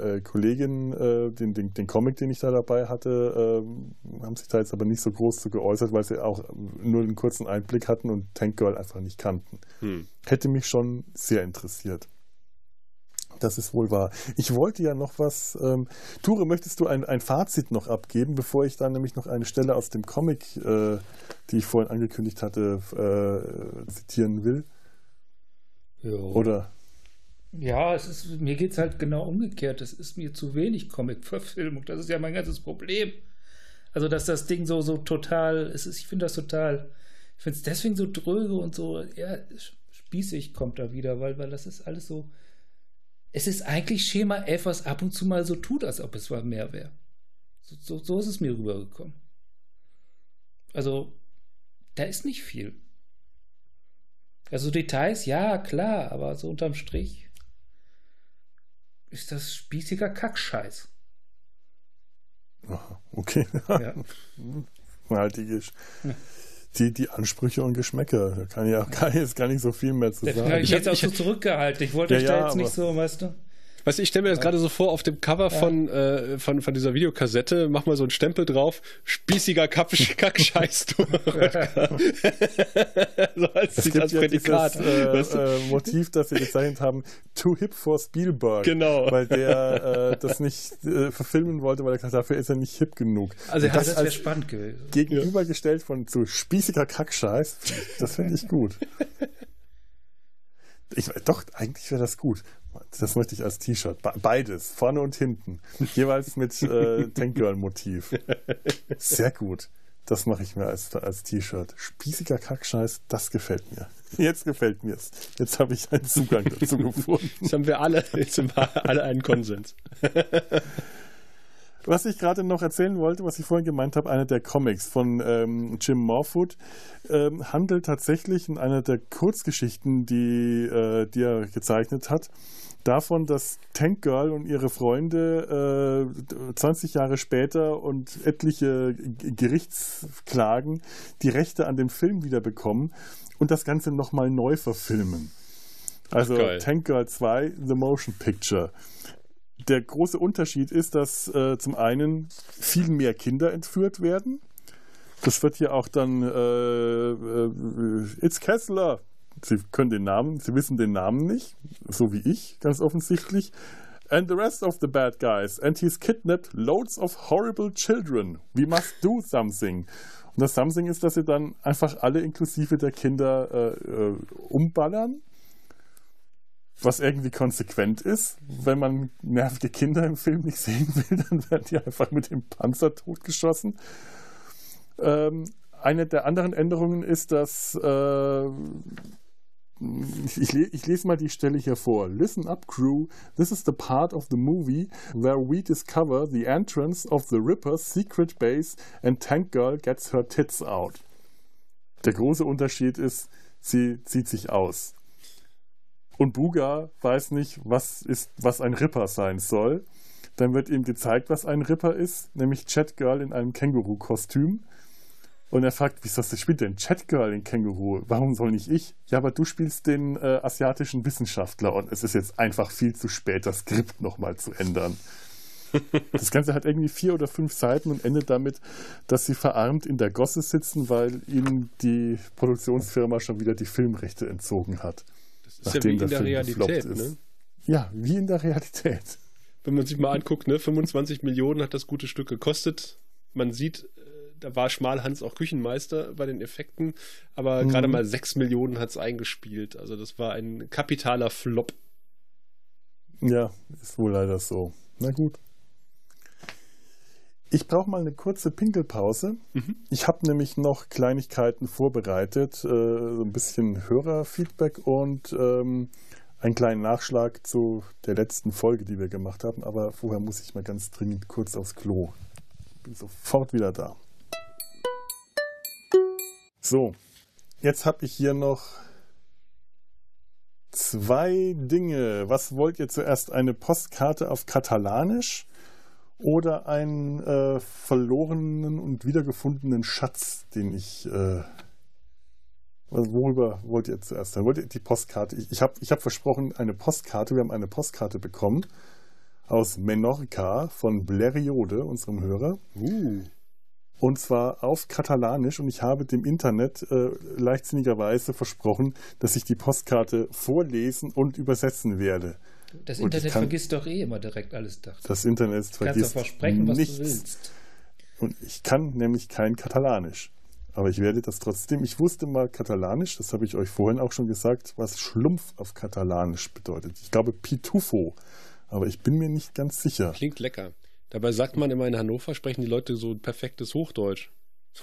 äh, äh, Kollegin, äh, den, den, den Comic, den ich da dabei hatte, äh, haben sich da jetzt aber nicht so groß zu geäußert, weil sie auch nur einen kurzen Einblick hatten und Tank Girl einfach nicht kannten. Hm. Hätte mich schon sehr interessiert. Das ist wohl wahr. Ich wollte ja noch was. Ähm, Ture, möchtest du ein, ein Fazit noch abgeben, bevor ich dann nämlich noch eine Stelle aus dem Comic, äh, die ich vorhin angekündigt hatte, äh, zitieren will? Ja. Oder? Ja, es ist, mir geht es halt genau umgekehrt. Es ist mir zu wenig Comic-Verfilmung. Das ist ja mein ganzes Problem. Also, dass das Ding so, so total, es ist, ich finde das total, ich finde es deswegen so dröge und so, ja, spießig kommt da wieder, weil, weil das ist alles so, es ist eigentlich Schema F, was ab und zu mal so tut, als ob es mehr wäre. So, so, so ist es mir rübergekommen. Also, da ist nicht viel. Also Details, ja, klar, aber so unterm Strich ist das spießiger Kackscheiß. Okay. Ja. halt die, die, die Ansprüche und Geschmäcker. Da kann ich auch gar, jetzt gar nicht so viel mehr zu sagen. Ich hätte es auch so zurückgehalten. Ich wollte ja, euch da jetzt nicht so, weißt du. Weißt du, ich stelle mir das ja. gerade so vor, auf dem Cover ja. von, äh, von, von dieser Videokassette, mach mal so einen Stempel drauf, spießiger Kackscheiß so als, es als Prädikat. Dieses, äh, weißt du? äh, Motiv, das sie gezeichnet haben, too hip for Spielberg. Genau. Weil der äh, das nicht äh, verfilmen wollte, weil er gesagt hat, dafür ist er nicht hip genug. Also das, das wäre spannend gewesen. Gegenübergestellt von zu spießiger Kackscheiß, das finde ich gut. Ich, doch, eigentlich wäre das gut. Das möchte ich als T-Shirt. Beides, vorne und hinten. Jeweils mit äh, Tankgirl-Motiv. Sehr gut. Das mache ich mir als, als T-Shirt. Spießiger Kackscheiß, das gefällt mir. Jetzt gefällt mir es. Jetzt habe ich einen Zugang dazu gefunden. Jetzt haben wir alle, jetzt haben wir alle einen Konsens. Was ich gerade noch erzählen wollte, was ich vorhin gemeint habe, einer der Comics von ähm, Jim Morfoot ähm, handelt tatsächlich in einer der Kurzgeschichten, die, äh, die er gezeichnet hat, davon, dass Tank Girl und ihre Freunde äh, 20 Jahre später und etliche Gerichtsklagen die Rechte an dem Film wieder bekommen und das Ganze nochmal neu verfilmen. Also Tank Girl 2, The Motion Picture der große Unterschied ist, dass äh, zum einen viel mehr Kinder entführt werden. Das wird hier auch dann äh, äh, It's Kessler. Sie können den Namen, Sie wissen den Namen nicht, so wie ich, ganz offensichtlich. And the rest of the bad guys. And he's kidnapped loads of horrible children. We must do something. Und das Something ist, dass sie dann einfach alle inklusive der Kinder äh, äh umballern was irgendwie konsequent ist. Wenn man nervige Kinder im Film nicht sehen will, dann werden die einfach mit dem Panzer totgeschossen. Ähm, eine der anderen Änderungen ist, dass äh, ich, ich, lese mal die Stelle hier vor. Listen up, crew. This is the part of the movie where we discover the entrance of the Ripper's secret base and Tank Girl gets her tits out. Der große Unterschied ist, sie zieht sich aus. Und Buga weiß nicht, was, ist, was ein Ripper sein soll. Dann wird ihm gezeigt, was ein Ripper ist, nämlich Chatgirl in einem Känguru-Kostüm. Und er fragt, wieso spielt denn Chatgirl in Känguru? Warum soll nicht ich? Ja, aber du spielst den äh, asiatischen Wissenschaftler und es ist jetzt einfach viel zu spät, das Skript nochmal zu ändern. Das Ganze hat irgendwie vier oder fünf Seiten und endet damit, dass sie verarmt in der Gosse sitzen, weil ihnen die Produktionsfirma schon wieder die Filmrechte entzogen hat ist ja wie in der, der Realität, ne? Ja, wie in der Realität. Wenn man sich mal anguckt, ne, 25 Millionen hat das gute Stück gekostet. Man sieht, äh, da war Schmalhans auch Küchenmeister bei den Effekten, aber mhm. gerade mal 6 Millionen hat es eingespielt. Also das war ein kapitaler Flop. Ja, ist wohl leider so. Na gut. Ich brauche mal eine kurze Pinkelpause. Mhm. Ich habe nämlich noch Kleinigkeiten vorbereitet, äh, so ein bisschen Hörerfeedback und ähm, einen kleinen Nachschlag zu der letzten Folge, die wir gemacht haben. Aber vorher muss ich mal ganz dringend kurz aufs Klo. Bin sofort wieder da. So, jetzt habe ich hier noch zwei Dinge. Was wollt ihr zuerst? Eine Postkarte auf Katalanisch? Oder einen äh, verlorenen und wiedergefundenen Schatz, den ich. Äh, worüber wollt ihr zuerst sein? Wollt ihr die Postkarte? Ich, ich habe ich hab versprochen, eine Postkarte. Wir haben eine Postkarte bekommen aus Menorca von Bleriode, unserem Hörer. Uh. Und zwar auf Katalanisch. Und ich habe dem Internet äh, leichtsinnigerweise versprochen, dass ich die Postkarte vorlesen und übersetzen werde. Das Internet kann, vergisst doch eh immer direkt alles. Dachte. Das Internet vergisst du versprechen, was nichts. du willst. Und ich kann nämlich kein Katalanisch. Aber ich werde das trotzdem. Ich wusste mal Katalanisch, das habe ich euch vorhin auch schon gesagt, was Schlumpf auf Katalanisch bedeutet. Ich glaube Pitufo, aber ich bin mir nicht ganz sicher. Klingt lecker. Dabei sagt man immer in Hannover sprechen die Leute so perfektes Hochdeutsch.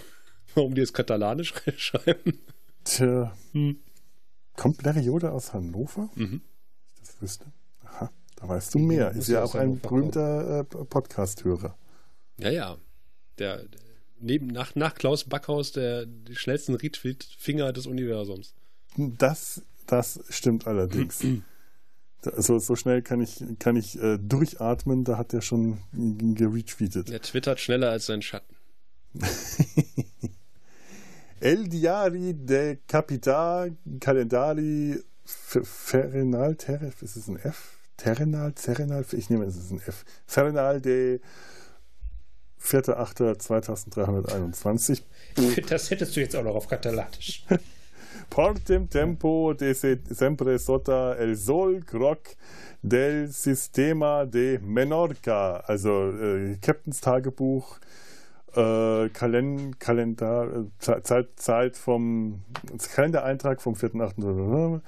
Warum die jetzt Katalanisch schreiben? Tja. Hm. Kommt Bleriode aus Hannover? Mhm. Ich das wüsste. Da weißt du mehr. Ist ja auch ein berühmter äh, Podcast-Hörer. Ja, ja. Der, neben, nach, nach Klaus Backhaus der, der schnellsten Riedfinger des Universums. Das, das stimmt allerdings. Also so schnell kann ich, kann ich äh, durchatmen, da hat er schon geretweetet. Er twittert schneller als sein Schatten. El Diari de Capità Calendari Fernal Teref, ist es ein F? Terrenal, Terrenal, ich nehme, es ist ein F. Fernal de 4.8.2321. Das hättest du jetzt auch noch auf Katalanisch. Portem tempo de sempre sota el sol croc del sistema de Menorca. Also äh, Captains Tagebuch, äh, Kalend Kalender, äh, Zeit, Zeit vom Kalendereintrag vom 4.8.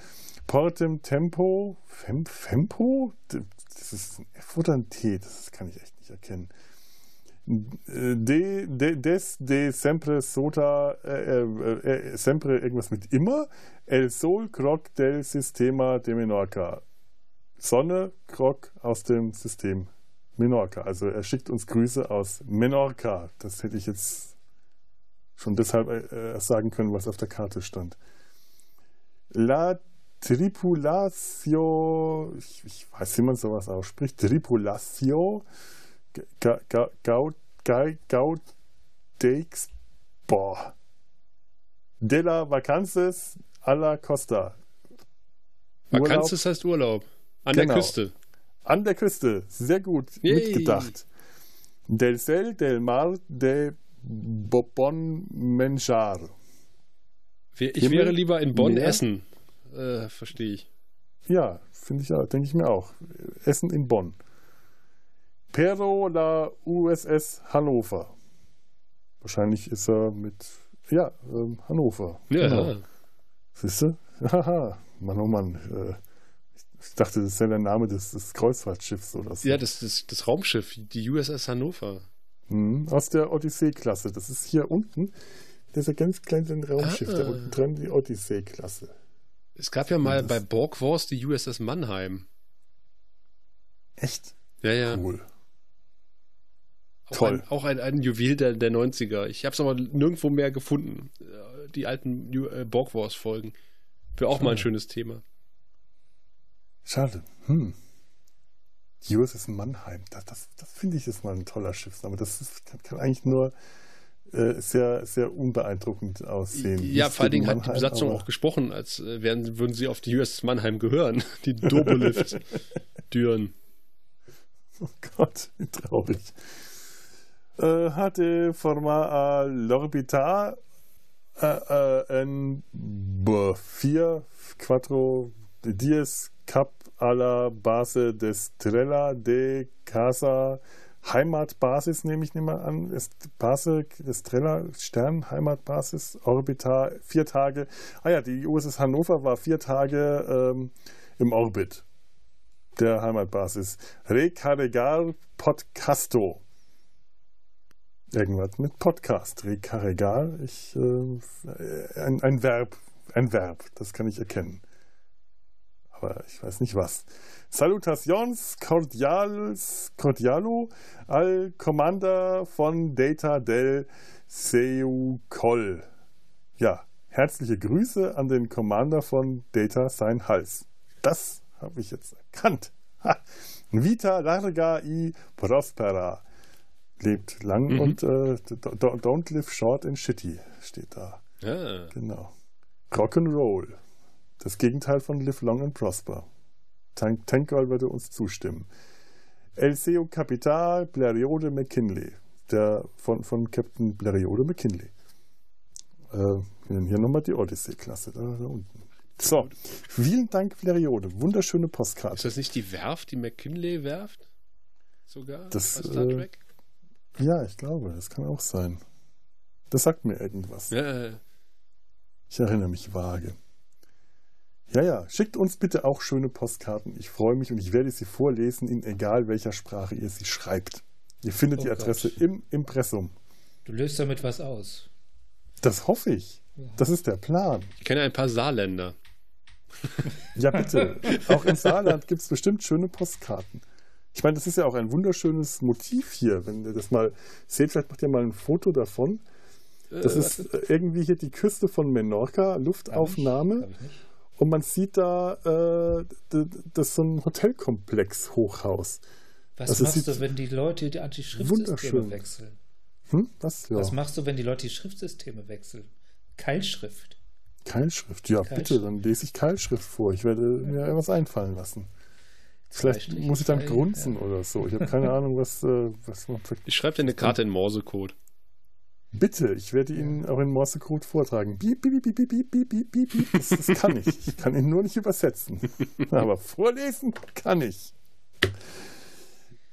Portem Tempo, Fem, Fempo? Das ist ein F oder ein T, das kann ich echt nicht erkennen. De, de, des de sempre sota, äh, äh, äh, sempre irgendwas mit immer, el sol croc del sistema de Menorca. Sonne, Croc aus dem System Menorca. Also er schickt uns Grüße aus Menorca. Das hätte ich jetzt schon deshalb äh, sagen können, was auf der Karte stand. La Tripulatio, ich, ich weiß, wie man sowas ausspricht, Tripulatio Gaudeix, boah, de la Vacances a la Costa. Vacances heißt Urlaub. An genau. der Küste. An der Küste. Sehr gut Yay. mitgedacht. Del Cel, del Mar, de Bon Menjar. Ich Himmel, wäre lieber in Bonn Meer. essen. Äh, verstehe ich. Ja, finde ich ja, denke ich mir auch. Essen in Bonn. Pero la USS Hannover. Wahrscheinlich ist er mit, ja, ähm, Hannover. Ja. Genau. Siehst du? Haha, Mann, oh Mann. Äh, ich dachte, das ist ja der Name des, des Kreuzfahrtschiffs oder so. Ja, das, das, das Raumschiff, die USS Hannover. Hm, aus der Odyssee-Klasse. Das ist hier unten. Das ist ein ganz kleines Raumschiff, ah. da unten dran die Odyssee-Klasse. Es gab ja mal bei Borg Wars die USS Mannheim. Echt? Ja, ja. Cool. Auch Toll. Ein, auch ein, ein Juwel der, der 90er. Ich habe es aber nirgendwo mehr gefunden. Die alten äh, Borg Wars Folgen. Wäre auch Schade. mal ein schönes Thema. Schade. Hm. Die USS Mannheim, das, das, das finde ich ist mal ein toller Schiffsname. Das ist, kann eigentlich nur äh, sehr, sehr unbeeindruckend aussehen. Ja, vor allen Dingen hat die Besatzung auch gesprochen, als äh, wären, würden sie auf die USS Mannheim gehören. Die Dobolift-Düren. oh Gott, wie traurig. Äh, hatte format a l'orbitar äh, äh, en 4 quattro dies cap a la base de Strella de Casa Heimatbasis, nehme ich mal an, ist Base Estrella Stern Heimatbasis Orbitar vier Tage. Ah ja, die USS Hannover war vier Tage ähm, im Orbit der Heimatbasis. Recarregar Podcasto. Irgendwas mit Podcast. Recarregar. Ich, äh, ein, ein Verb. Ein Verb. Das kann ich erkennen. Aber ich weiß nicht was. Salutations cordials, cordialo al Commander von Data del Seucol. Ja, herzliche Grüße an den Commander von Data sein Hals. Das habe ich jetzt erkannt. Ha. Vita larga i prospera. Lebt lang mhm. und äh, don't live short and shitty steht da. Ja. Genau. Rock'n'Roll. Das Gegenteil von live long and prosper. Tank Tankgirl würde uns zustimmen. El Seo Capital Blériot McKinley. Der von, von Captain Blériot McKinley. Äh, hier nochmal die Odyssey-Klasse, da, da, unten. So, vielen Dank, Blériot. Wunderschöne Postkarte. Ist das nicht die Werft, die McKinley-Werft? Sogar? Das, Star äh, Trek? Äh, ja, ich glaube, das kann auch sein. Das sagt mir irgendwas. Ja, ich erinnere mich vage. Ja, ja, schickt uns bitte auch schöne Postkarten. Ich freue mich und ich werde sie vorlesen, in egal welcher Sprache ihr sie schreibt. Ihr findet oh die Adresse Gott. im Impressum. Du löst damit was aus. Das hoffe ich. Das ist der Plan. Ich kenne ein paar Saarländer. Ja, bitte. Auch im Saarland gibt es bestimmt schöne Postkarten. Ich meine, das ist ja auch ein wunderschönes Motiv hier. Wenn ihr das mal seht, vielleicht macht ihr mal ein Foto davon. Das äh, ist irgendwie hier die Küste von Menorca, Luftaufnahme. Hab ich, hab ich und man sieht da, äh, das ist so ein Hotelkomplex, Hochhaus. Was also machst du, wenn die Leute die Anti-Schriftsysteme wechseln? Hm? Was? Ja. Was machst du, wenn die Leute die Schriftsysteme wechseln? Keilschrift. Keilschrift, ja, Keilschrift. bitte, dann lese ich Keilschrift vor. Ich werde mir etwas einfallen lassen. Vielleicht muss ich dann grunzen ja. oder so. Ich habe keine Ahnung, was, äh, was man. Ich schreibe dir eine Karte in Morsecode. Bitte, ich werde Ihnen auch in Morsecode vortragen. Piep, piep, piep, piep, piep, piep, piep, piep. Das, das kann ich. Ich kann ihn nur nicht übersetzen. Aber vorlesen kann ich.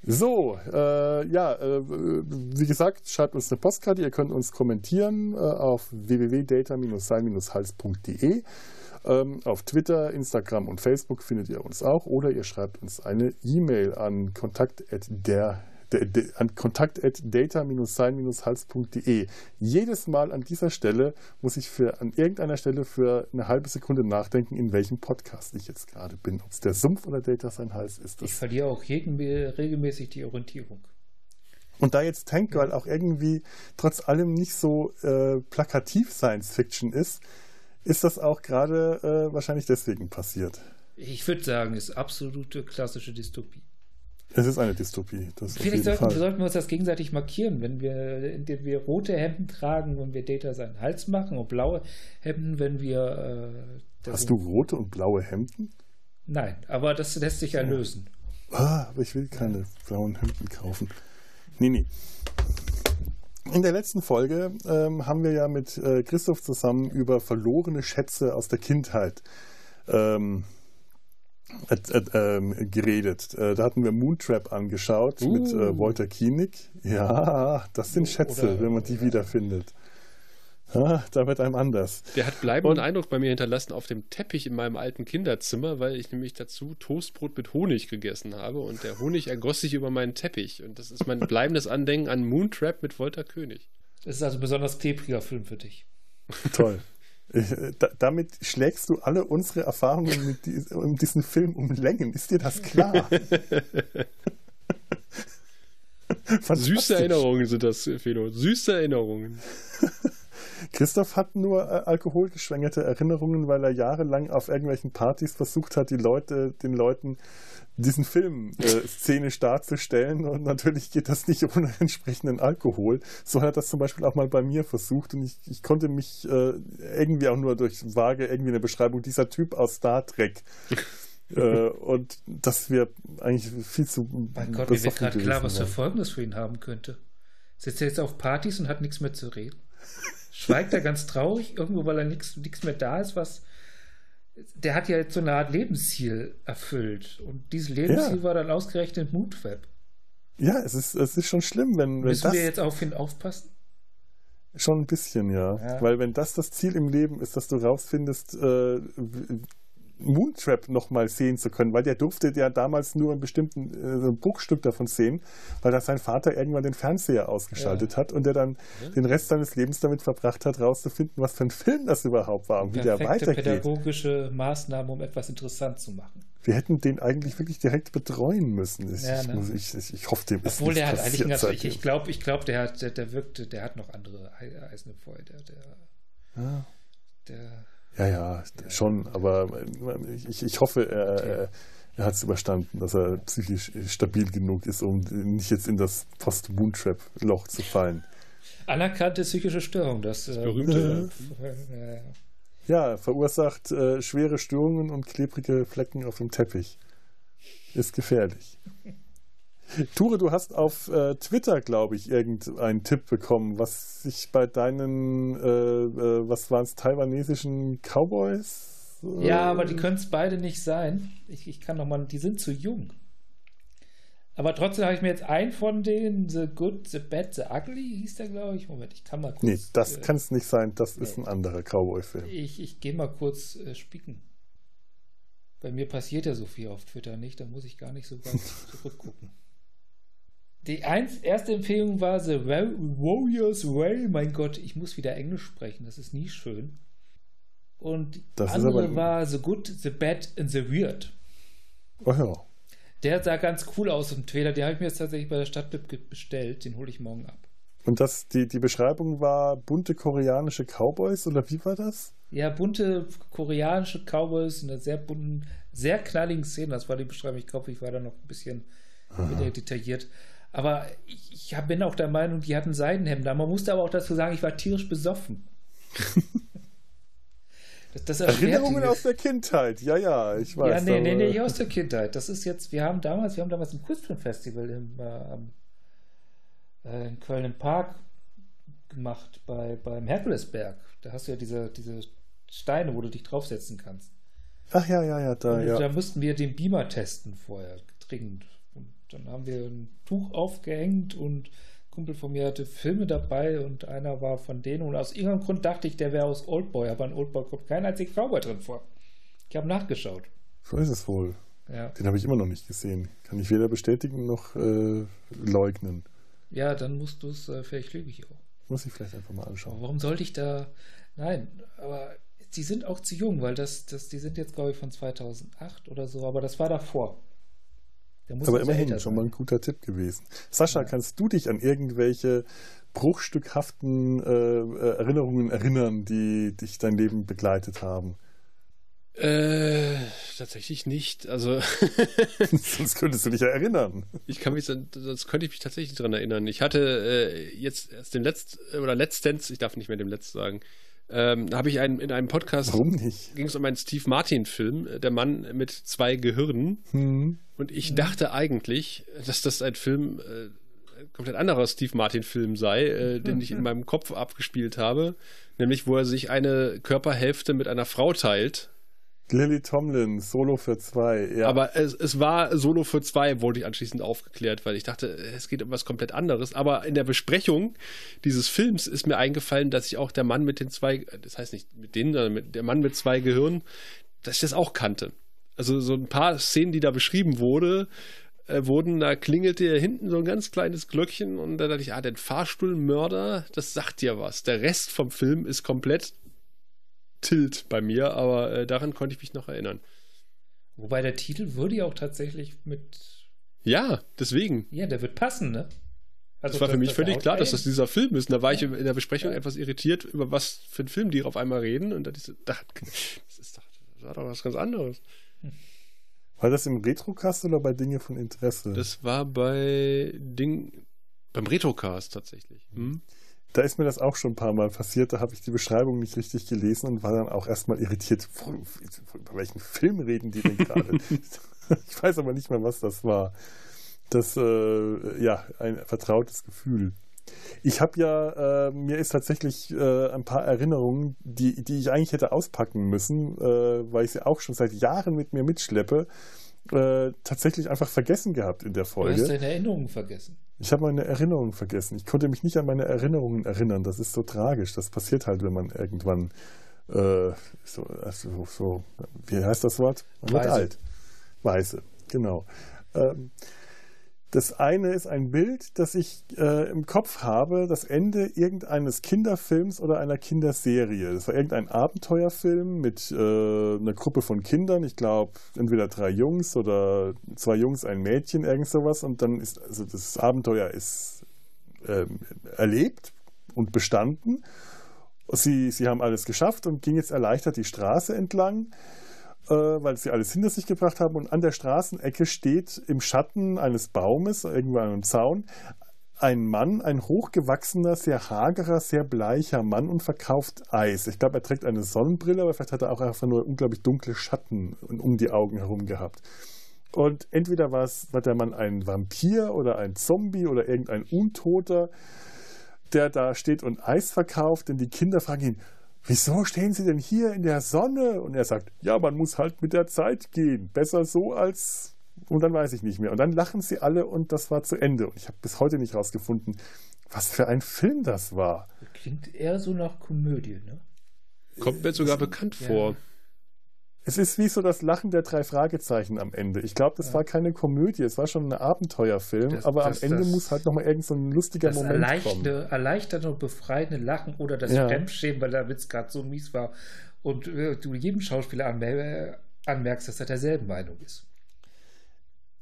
So, äh, ja, äh, wie gesagt, schreibt uns eine Postkarte. Ihr könnt uns kommentieren äh, auf www.data-sein-hals.de. Ähm, auf Twitter, Instagram und Facebook findet ihr uns auch. Oder ihr schreibt uns eine E-Mail an kontakt.der an kontakt at data-sein-hals.de. Jedes Mal an dieser Stelle muss ich für, an irgendeiner Stelle für eine halbe Sekunde nachdenken, in welchem Podcast ich jetzt gerade bin. Ob es der Sumpf oder Data sein Hals ist. ich verliere auch jeden, regelmäßig die Orientierung. Und da jetzt Tank Girl auch irgendwie trotz allem nicht so äh, plakativ Science Fiction ist, ist das auch gerade äh, wahrscheinlich deswegen passiert. Ich würde sagen, es ist absolute klassische Dystopie. Es ist eine Dystopie. Vielleicht sollten, sollten, wir uns das gegenseitig markieren, wenn wir, indem wir rote Hemden tragen, wenn wir Data seinen Hals machen und blaue Hemden, wenn wir. Äh, Hast du rote und blaue Hemden? Nein, aber das lässt sich ja lösen. Ah, aber ich will keine blauen Hemden kaufen. Nee, nee. In der letzten Folge ähm, haben wir ja mit äh, Christoph zusammen über verlorene Schätze aus der Kindheit ähm, äh, äh, geredet. Äh, da hatten wir Moontrap angeschaut uh. mit äh, Walter Koenig. Ja, das sind Schätze, Oder, wenn man die wiederfindet. Ja, da wird einem anders. Der hat bleibenden und, Eindruck bei mir hinterlassen auf dem Teppich in meinem alten Kinderzimmer, weil ich nämlich dazu Toastbrot mit Honig gegessen habe und der Honig ergoss sich über meinen Teppich. Und das ist mein bleibendes Andenken an Moontrap mit Volta König. Das ist also ein besonders klebriger Film für dich. Toll. Damit schlägst du alle unsere Erfahrungen mit die, um diesen Film um Längen. Ist dir das klar? Süße Erinnerungen sind das, Felo. Süße Erinnerungen. Christoph hat nur äh, alkoholgeschwängerte Erinnerungen, weil er jahrelang auf irgendwelchen Partys versucht hat, die Leute, den Leuten diesen Film äh, szenisch darzustellen und natürlich geht das nicht ohne entsprechenden Alkohol. So hat er das zum Beispiel auch mal bei mir versucht und ich, ich konnte mich äh, irgendwie auch nur durch vage irgendwie eine Beschreibung dieser Typ aus Star Trek äh, und dass wir eigentlich viel zu Mein Gott, mir wird gerade klar, was für Folgendes für ihn haben könnte. Sitzt er jetzt auf Partys und hat nichts mehr zu reden? schweigt er ganz traurig irgendwo, weil er nichts mehr da ist, was der hat ja jetzt so eine Art Lebensziel erfüllt. Und dieses Lebensziel ja. war dann ausgerechnet Moodweb. Ja, es ist, es ist schon schlimm, wenn, wenn Müssen das, wir jetzt auf ihn aufpassen? Schon ein bisschen, ja. ja. Weil wenn das das Ziel im Leben ist, dass du rausfindest, äh, Moontrap nochmal sehen zu können, weil der durfte ja damals nur ein bestimmten äh, Bruchstück davon sehen, weil da sein Vater irgendwann den Fernseher ausgeschaltet ja. hat und der dann ja. den Rest seines Lebens damit verbracht hat, rauszufinden, was für ein Film das überhaupt war und wie der weitergeht. pädagogische Maßnahmen, um etwas interessant zu machen. Wir hätten den eigentlich wirklich direkt betreuen müssen. Ich, ja, ne? ich, ich, ich, hoffe, dem ist Obwohl der hat eigentlich ganz, ich, ich glaube, ich glaub, der hat, der, der wirkte, der hat noch andere Eisen im Feuer. Der, der, der ja, ja, schon, aber ich, ich hoffe, er, er hat es überstanden, dass er psychisch stabil genug ist, um nicht jetzt in das Post-Moontrap-Loch zu fallen. Anerkannte psychische Störung, das, das berühmte. Äh, ja, verursacht äh, schwere Störungen und klebrige Flecken auf dem Teppich. Ist gefährlich. Ture, du hast auf äh, Twitter, glaube ich, irgendeinen Tipp bekommen, was sich bei deinen, äh, äh, was waren es, taiwanesischen Cowboys? Äh, ja, aber die können es beide nicht sein. Ich, ich kann noch mal, die sind zu jung. Aber trotzdem habe ich mir jetzt einen von denen, The Good, The Bad, The Ugly, hieß der, glaube ich. Moment, ich kann mal kurz. Nee, das äh, kann es nicht sein. Das ist ein anderer Cowboy-Film. Ich, ich gehe mal kurz äh, spicken. Bei mir passiert ja so viel auf Twitter nicht, da muss ich gar nicht so weit zurückgucken. Die eins, erste Empfehlung war The Warriors Way. Mein Gott, ich muss wieder Englisch sprechen, das ist nie schön. Und das andere war The Good, The Bad and The Weird. Oh ja. Der sah ganz cool aus im Trailer. Den habe ich mir jetzt tatsächlich bei der Stadtbib bestellt. Den hole ich morgen ab. Und das, die, die Beschreibung war bunte koreanische Cowboys oder wie war das? Ja, bunte koreanische Cowboys in einer sehr bunten, sehr knalligen Szene. Das war die Beschreibung. Ich glaube, ich war da noch ein bisschen Aha. detailliert. Aber ich, ich bin auch der Meinung, die hatten Seidenhemden. Man musste aber auch dazu sagen, ich war tierisch besoffen. das, das Erinnerungen aus der Kindheit, ja, ja, ich weiß. Ja, nee, nee, nee, nicht aus der Kindheit. Das ist jetzt, wir haben damals, wir haben damals ein Kunstfilmfestival im, äh, in Köln im Park gemacht, bei, beim Herkulesberg. Da hast du ja diese, diese Steine, wo du dich draufsetzen kannst. Ach ja, ja, ja, da, Und ja. Da mussten wir den Beamer testen vorher, dringend. Dann haben wir ein Tuch aufgehängt und ein Kumpel von mir hatte Filme dabei und einer war von denen. Und aus irgendeinem Grund dachte ich, der wäre aus Oldboy, aber in Oldboy kommt kein einziger Cowboy drin vor. Ich habe nachgeschaut. So ist es wohl. Ja. Den habe ich immer noch nicht gesehen. Kann ich weder bestätigen noch äh, leugnen. Ja, dann musst du es, äh, vielleicht lüge ich auch. Muss ich vielleicht einfach mal anschauen. Warum sollte ich da. Nein, aber die sind auch zu jung, weil das, das, die sind jetzt, glaube ich, von 2008 oder so, aber das war davor. Aber immerhin schon mal ein guter Tipp gewesen. Sascha, ja. kannst du dich an irgendwelche bruchstückhaften äh, Erinnerungen erinnern, die dich dein Leben begleitet haben? Äh, tatsächlich nicht. Also. sonst könntest du dich ja erinnern. Ich kann mich, sonst könnte ich mich tatsächlich daran erinnern. Ich hatte äh, jetzt erst den letzten, oder letztens, ich darf nicht mehr dem Letzt sagen, ähm, habe ich einen, in einem Podcast. Warum nicht? Ging es um einen Steve Martin-Film, äh, der Mann mit zwei Gehirnen. Hm. Und ich hm. dachte eigentlich, dass das ein Film, äh, komplett anderer Steve Martin-Film sei, äh, den ich in meinem Kopf abgespielt habe. Nämlich, wo er sich eine Körperhälfte mit einer Frau teilt Lily Tomlin, Solo für zwei, ja. Aber es, es war Solo für zwei, wurde ich anschließend aufgeklärt, weil ich dachte, es geht um was komplett anderes. Aber in der Besprechung dieses Films ist mir eingefallen, dass ich auch der Mann mit den zwei, das heißt nicht mit denen, sondern mit, der Mann mit zwei Gehirnen, dass ich das auch kannte. Also so ein paar Szenen, die da beschrieben wurde, äh, wurden, da klingelte hinten so ein ganz kleines Glöckchen und da dachte ich, ah, der Fahrstuhlmörder, das sagt ja was. Der Rest vom Film ist komplett Tilt bei mir, aber äh, daran konnte ich mich noch erinnern. Wobei der Titel würde ja auch tatsächlich mit. Ja, deswegen. Ja, der wird passen, ne? Also das war für mich völlig klar, dass das dieser Film ist. Und da war ja. ich in der Besprechung ja. etwas irritiert, über was für einen Film die auf einmal reden. Und da dachte ich, das ist doch, das war doch was ganz anderes. War das im Retrocast oder bei Dinge von Interesse? Das war bei Ding, beim Retrocast tatsächlich. Hm? Da ist mir das auch schon ein paar Mal passiert. Da habe ich die Beschreibung nicht richtig gelesen und war dann auch erstmal irritiert. Über welchen Film reden die denn gerade? ich weiß aber nicht mehr, was das war. Das, äh, ja, ein vertrautes Gefühl. Ich habe ja, äh, mir ist tatsächlich äh, ein paar Erinnerungen, die, die ich eigentlich hätte auspacken müssen, äh, weil ich sie auch schon seit Jahren mit mir mitschleppe, äh, tatsächlich einfach vergessen gehabt in der Folge. Du hast deine Erinnerungen vergessen. Ich habe meine Erinnerungen vergessen. Ich konnte mich nicht an meine Erinnerungen erinnern. Das ist so tragisch. Das passiert halt, wenn man irgendwann äh, so, also so, wie heißt das Wort? Man wird alt. Weiße, genau. Ähm, das eine ist ein Bild, das ich äh, im Kopf habe, das Ende irgendeines Kinderfilms oder einer Kinderserie. Das war irgendein Abenteuerfilm mit äh, einer Gruppe von Kindern, ich glaube entweder drei Jungs oder zwei Jungs, ein Mädchen, irgend sowas. Und dann ist, also das Abenteuer ist äh, erlebt und bestanden. Sie, sie haben alles geschafft und ging jetzt erleichtert die Straße entlang weil sie alles hinter sich gebracht haben. Und an der Straßenecke steht im Schatten eines Baumes, irgendwo an einem Zaun, ein Mann, ein hochgewachsener, sehr hagerer, sehr bleicher Mann und verkauft Eis. Ich glaube, er trägt eine Sonnenbrille, aber vielleicht hat er auch einfach nur unglaublich dunkle Schatten um die Augen herum gehabt. Und entweder war, es, war der Mann ein Vampir oder ein Zombie oder irgendein Untoter, der da steht und Eis verkauft, denn die Kinder fragen ihn, wieso stehen Sie denn hier in der Sonne? Und er sagt, ja, man muss halt mit der Zeit gehen. Besser so als. Und dann weiß ich nicht mehr. Und dann lachen sie alle und das war zu Ende. Und ich habe bis heute nicht rausgefunden, was für ein Film das war. Klingt eher so nach Komödie, ne? Kommt mir sogar bekannt ja. vor. Es ist wie so das Lachen der drei Fragezeichen am Ende. Ich glaube, das ja. war keine Komödie, es war schon ein Abenteuerfilm, das, aber das, am Ende das, muss halt nochmal irgend so ein lustiger Moment erleichternde, kommen. Erleichternde und befreiende Lachen oder das ja. Fremdschämen, weil der Witz gerade so mies war und äh, du jedem Schauspieler anmer anmerkst, dass er derselben Meinung ist.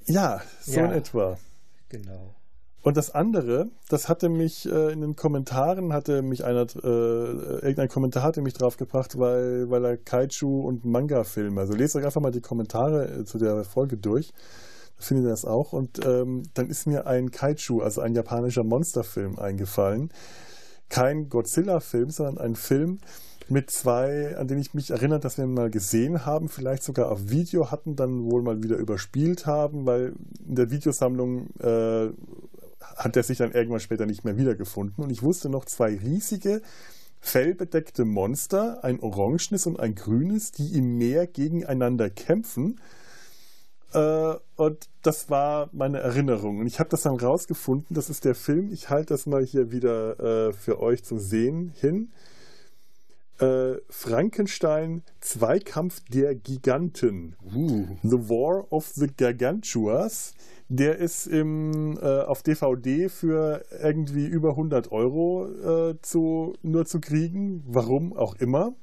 Ja, so ja. in etwa. Genau. Und das andere, das hatte mich äh, in den Kommentaren, hatte mich einer, äh, irgendein Kommentar hatte mich draufgebracht, weil, weil er Kaiju und Manga-Filme. Also lest euch einfach mal die Kommentare äh, zu der Folge durch. Da findet ihr das auch. Und ähm, dann ist mir ein Kaiju, also ein japanischer Monsterfilm eingefallen. Kein Godzilla-Film, sondern ein Film, mit zwei, an denen ich mich erinnere, dass wir ihn mal gesehen haben, vielleicht sogar auf Video hatten, dann wohl mal wieder überspielt haben, weil in der Videosammlung äh, hat er sich dann irgendwann später nicht mehr wiedergefunden. Und ich wusste noch zwei riesige, fellbedeckte Monster, ein orangenes und ein grünes, die im Meer gegeneinander kämpfen. Äh, und das war meine Erinnerung. Und ich habe das dann rausgefunden. Das ist der Film. Ich halte das mal hier wieder äh, für euch zum Sehen hin. Äh, Frankenstein Zweikampf der Giganten. Uh. The War of the Gargantuas. Der ist im, äh, auf DVD für irgendwie über 100 Euro äh, zu, nur zu kriegen. Warum auch immer.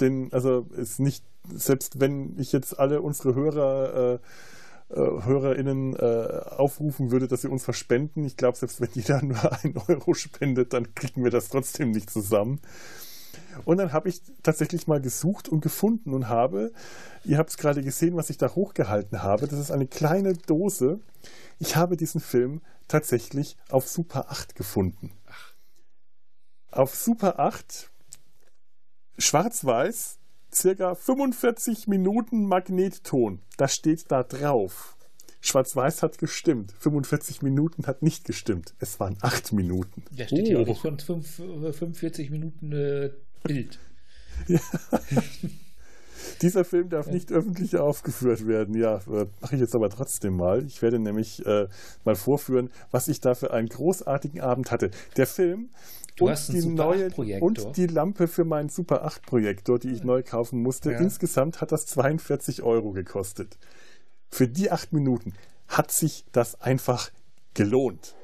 Denn, also, ist nicht, selbst wenn ich jetzt alle unsere Hörer äh, äh HörerInnen äh, aufrufen würde, dass sie uns verspenden. Ich glaube, selbst wenn jeder nur einen Euro spendet, dann kriegen wir das trotzdem nicht zusammen. Und dann habe ich tatsächlich mal gesucht und gefunden und habe, ihr habt es gerade gesehen, was ich da hochgehalten habe. Das ist eine kleine Dose. Ich habe diesen Film tatsächlich auf Super 8 gefunden. Auf Super 8, schwarz-weiß, circa 45 Minuten Magnetton. Das steht da drauf. Schwarz-Weiß hat gestimmt. 45 Minuten hat nicht gestimmt. Es waren 8 Minuten. Da steht oh. ja auch nicht von 5, 45 Minuten äh, Bild. Ja. Dieser Film darf nicht öffentlich aufgeführt werden. Ja, äh, mache ich jetzt aber trotzdem mal. Ich werde nämlich äh, mal vorführen, was ich da für einen großartigen Abend hatte. Der Film du und die neue und die Lampe für meinen Super 8 Projektor, die ich neu kaufen musste. Ja. Insgesamt hat das 42 Euro gekostet. Für die acht Minuten hat sich das einfach gelohnt.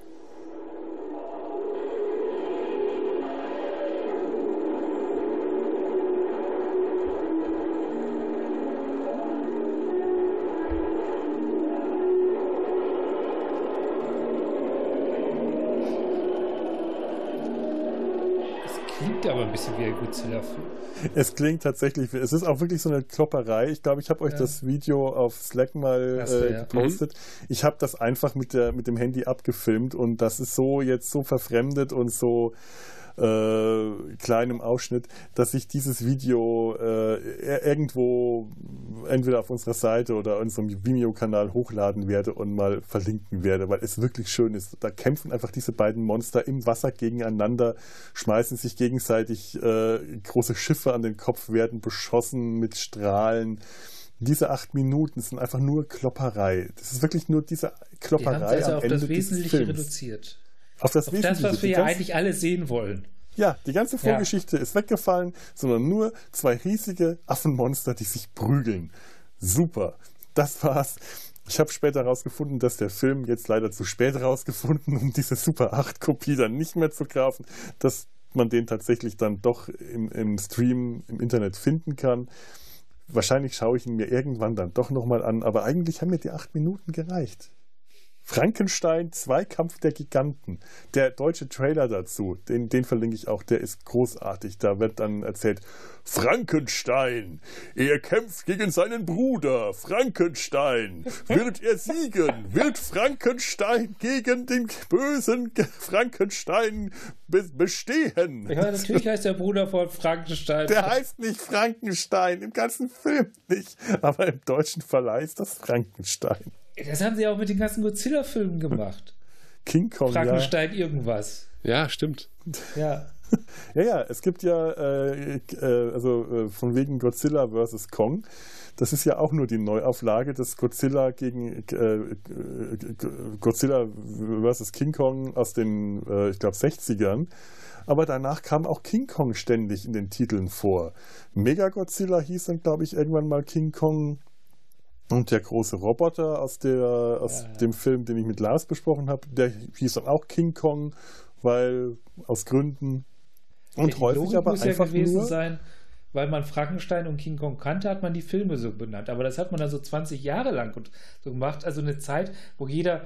Bisschen wie ein Godzilla-Film. Es klingt tatsächlich, es ist auch wirklich so eine Klopperei. Ich glaube, ich habe euch ja. das Video auf Slack mal äh, ja. gepostet. Mhm. Ich habe das einfach mit, der, mit dem Handy abgefilmt und das ist so jetzt so verfremdet und so äh, kleinem Ausschnitt, dass ich dieses Video äh, irgendwo entweder auf unserer Seite oder unserem Vimeo-Kanal hochladen werde und mal verlinken werde, weil es wirklich schön ist. Da kämpfen einfach diese beiden Monster im Wasser gegeneinander, schmeißen sich gegenseitig äh, große Schiffe an den Kopf, werden beschossen mit Strahlen diese acht Minuten sind einfach nur Klopperei. Das ist wirklich nur diese Klopperei Die also am auf Ende das Wesentliche reduziert. Auf das, auf das was wir ja eigentlich alle sehen wollen. Ja, die ganze Vorgeschichte ja. ist weggefallen, sondern nur zwei riesige Affenmonster, die sich prügeln. Super. Das war's. Ich habe später herausgefunden, dass der Film jetzt leider zu spät herausgefunden, um diese Super 8 Kopie dann nicht mehr zu kaufen, dass man den tatsächlich dann doch im, im Stream im Internet finden kann. Wahrscheinlich schaue ich ihn mir irgendwann dann doch nochmal an, aber eigentlich haben mir die acht Minuten gereicht. Frankenstein, Zweikampf der Giganten. Der deutsche Trailer dazu, den, den verlinke ich auch, der ist großartig. Da wird dann erzählt, Frankenstein, er kämpft gegen seinen Bruder. Frankenstein, wird er siegen? Wird Frankenstein gegen den bösen Frankenstein be bestehen? Ja, natürlich heißt der Bruder von Frankenstein. Der heißt nicht Frankenstein, im ganzen Film nicht. Aber im deutschen Verleih ist das Frankenstein. Das haben sie auch mit den ganzen Godzilla-Filmen gemacht. King Kong. Frankenstein ja. irgendwas. Ja, stimmt. Ja. ja, ja, es gibt ja, äh, äh, also äh, von wegen Godzilla vs. Kong. Das ist ja auch nur die Neuauflage des Godzilla gegen äh, Godzilla vs. King Kong aus den, äh, ich glaube, 60ern. Aber danach kam auch King Kong ständig in den Titeln vor. Mega Godzilla hieß dann, glaube ich, irgendwann mal King Kong und der große Roboter aus, der, aus ja, ja. dem Film, den ich mit Lars besprochen habe, der hieß dann auch King Kong, weil aus Gründen. Und die häufig aber muss einfach ja gewesen nur, sein, weil man Frankenstein und King Kong kannte, hat man die Filme so benannt. Aber das hat man dann so 20 Jahre lang so gemacht. Also eine Zeit, wo jeder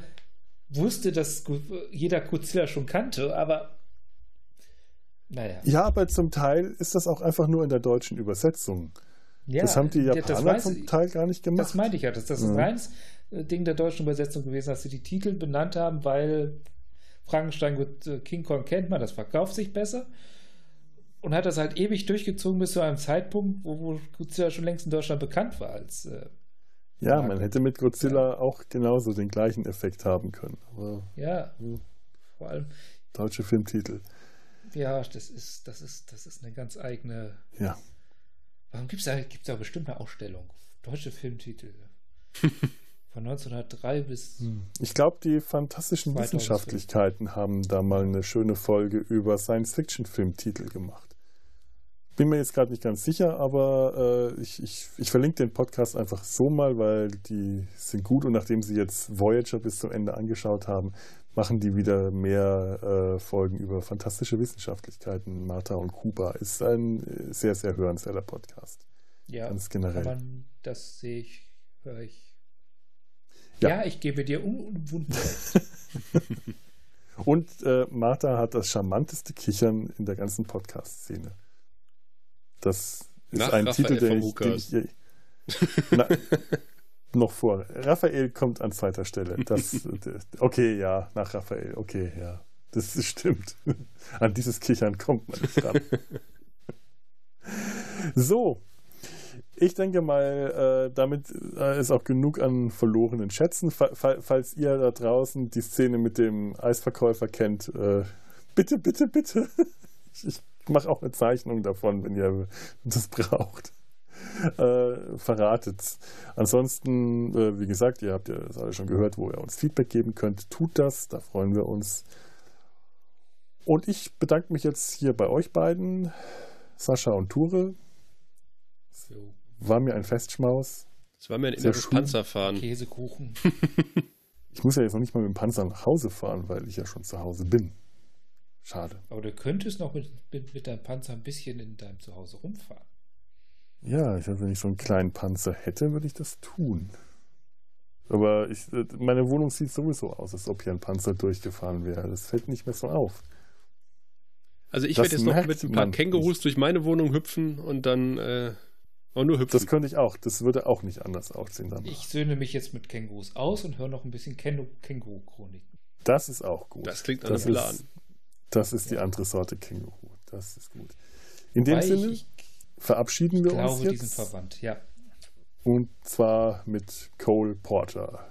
wusste, dass jeder Godzilla schon kannte, aber naja. Ja, aber zum Teil ist das auch einfach nur in der deutschen Übersetzung. Ja, das haben die Japaner zum Teil gar nicht gemacht. Das meinte ich ja. Das, das ist ein reines äh, Ding der deutschen Übersetzung gewesen, dass sie die Titel benannt haben, weil Frankenstein gut, äh, King Kong kennt man, das verkauft sich besser. Und hat das halt ewig durchgezogen bis zu einem Zeitpunkt, wo, wo Godzilla schon längst in Deutschland bekannt war als. Äh, ja, man hätte mit Godzilla ja. auch genauso den gleichen Effekt haben können. Aber, ja, hm. vor allem. Deutsche Filmtitel. Ja, das ist, das ist, das ist eine ganz eigene. Ja. Warum gibt es da, gibt's da bestimmt eine Ausstellung? Deutsche Filmtitel. Von 1903 bis. Hm. Ich glaube, die fantastischen Wissenschaftlichkeiten haben da mal eine schöne Folge über Science-Fiction-Filmtitel gemacht. bin mir jetzt gerade nicht ganz sicher, aber äh, ich, ich, ich verlinke den Podcast einfach so mal, weil die sind gut und nachdem sie jetzt Voyager bis zum Ende angeschaut haben, machen die wieder mehr äh, Folgen über fantastische Wissenschaftlichkeiten. Martha und Kuba ist ein sehr, sehr hörenswerter Podcast. Ja, ganz generell. Man, das sehe ich, höre ich. Ja. ja. ich gebe dir unumwunden Und äh, Martha hat das charmanteste Kichern in der ganzen Podcast-Szene. Das ist Nach ein Raphael Titel, den ich, den ich na, noch vor. Raphael kommt an zweiter Stelle. Das, okay, ja, nach Raphael. Okay, ja. Das stimmt. An dieses Kichern kommt man nicht ran. So, ich denke mal, äh, damit äh, ist auch genug an verlorenen Schätzen. falls ihr da draußen die Szene mit dem Eisverkäufer kennt, äh, bitte, bitte, bitte. ich mache auch eine Zeichnung davon, wenn ihr das braucht. Äh, verratet's. Ansonsten, äh, wie gesagt, ihr habt ja das alle schon gehört, wo ihr uns Feedback geben könnt. Tut das, da freuen wir uns. Und ich bedanke mich jetzt hier bei euch beiden, Sascha und Ture. So. War mir ein Festschmaus. Es war mir ein inneres Panzerfahren. Käsekuchen. ich muss ja jetzt noch nicht mal mit dem Panzer nach Hause fahren, weil ich ja schon zu Hause bin. Schade. Aber du könntest noch mit, mit, mit deinem Panzer ein bisschen in deinem Zuhause rumfahren. Ja, ich, wenn ich so einen kleinen Panzer hätte, würde ich das tun. Aber ich, meine Wohnung sieht sowieso aus, als ob hier ein Panzer durchgefahren wäre. Das fällt nicht mehr so auf. Also ich werde jetzt noch mit ein paar Kängurus durch meine Wohnung hüpfen und dann äh, auch nur hüpfen. Das könnte ich auch. Das würde auch nicht anders aussehen. Danach. Ich söhne mich jetzt mit Kängurus aus und höre noch ein bisschen Känguru-Chroniken. Das ist auch gut. Das klingt an Plan. Ist, das ist die andere Sorte Känguru. Das ist gut. In dem Weil Sinne ich, verabschieden wir glaube, uns jetzt. Die sind verwandt, ja. Und zwar mit Cole Porter.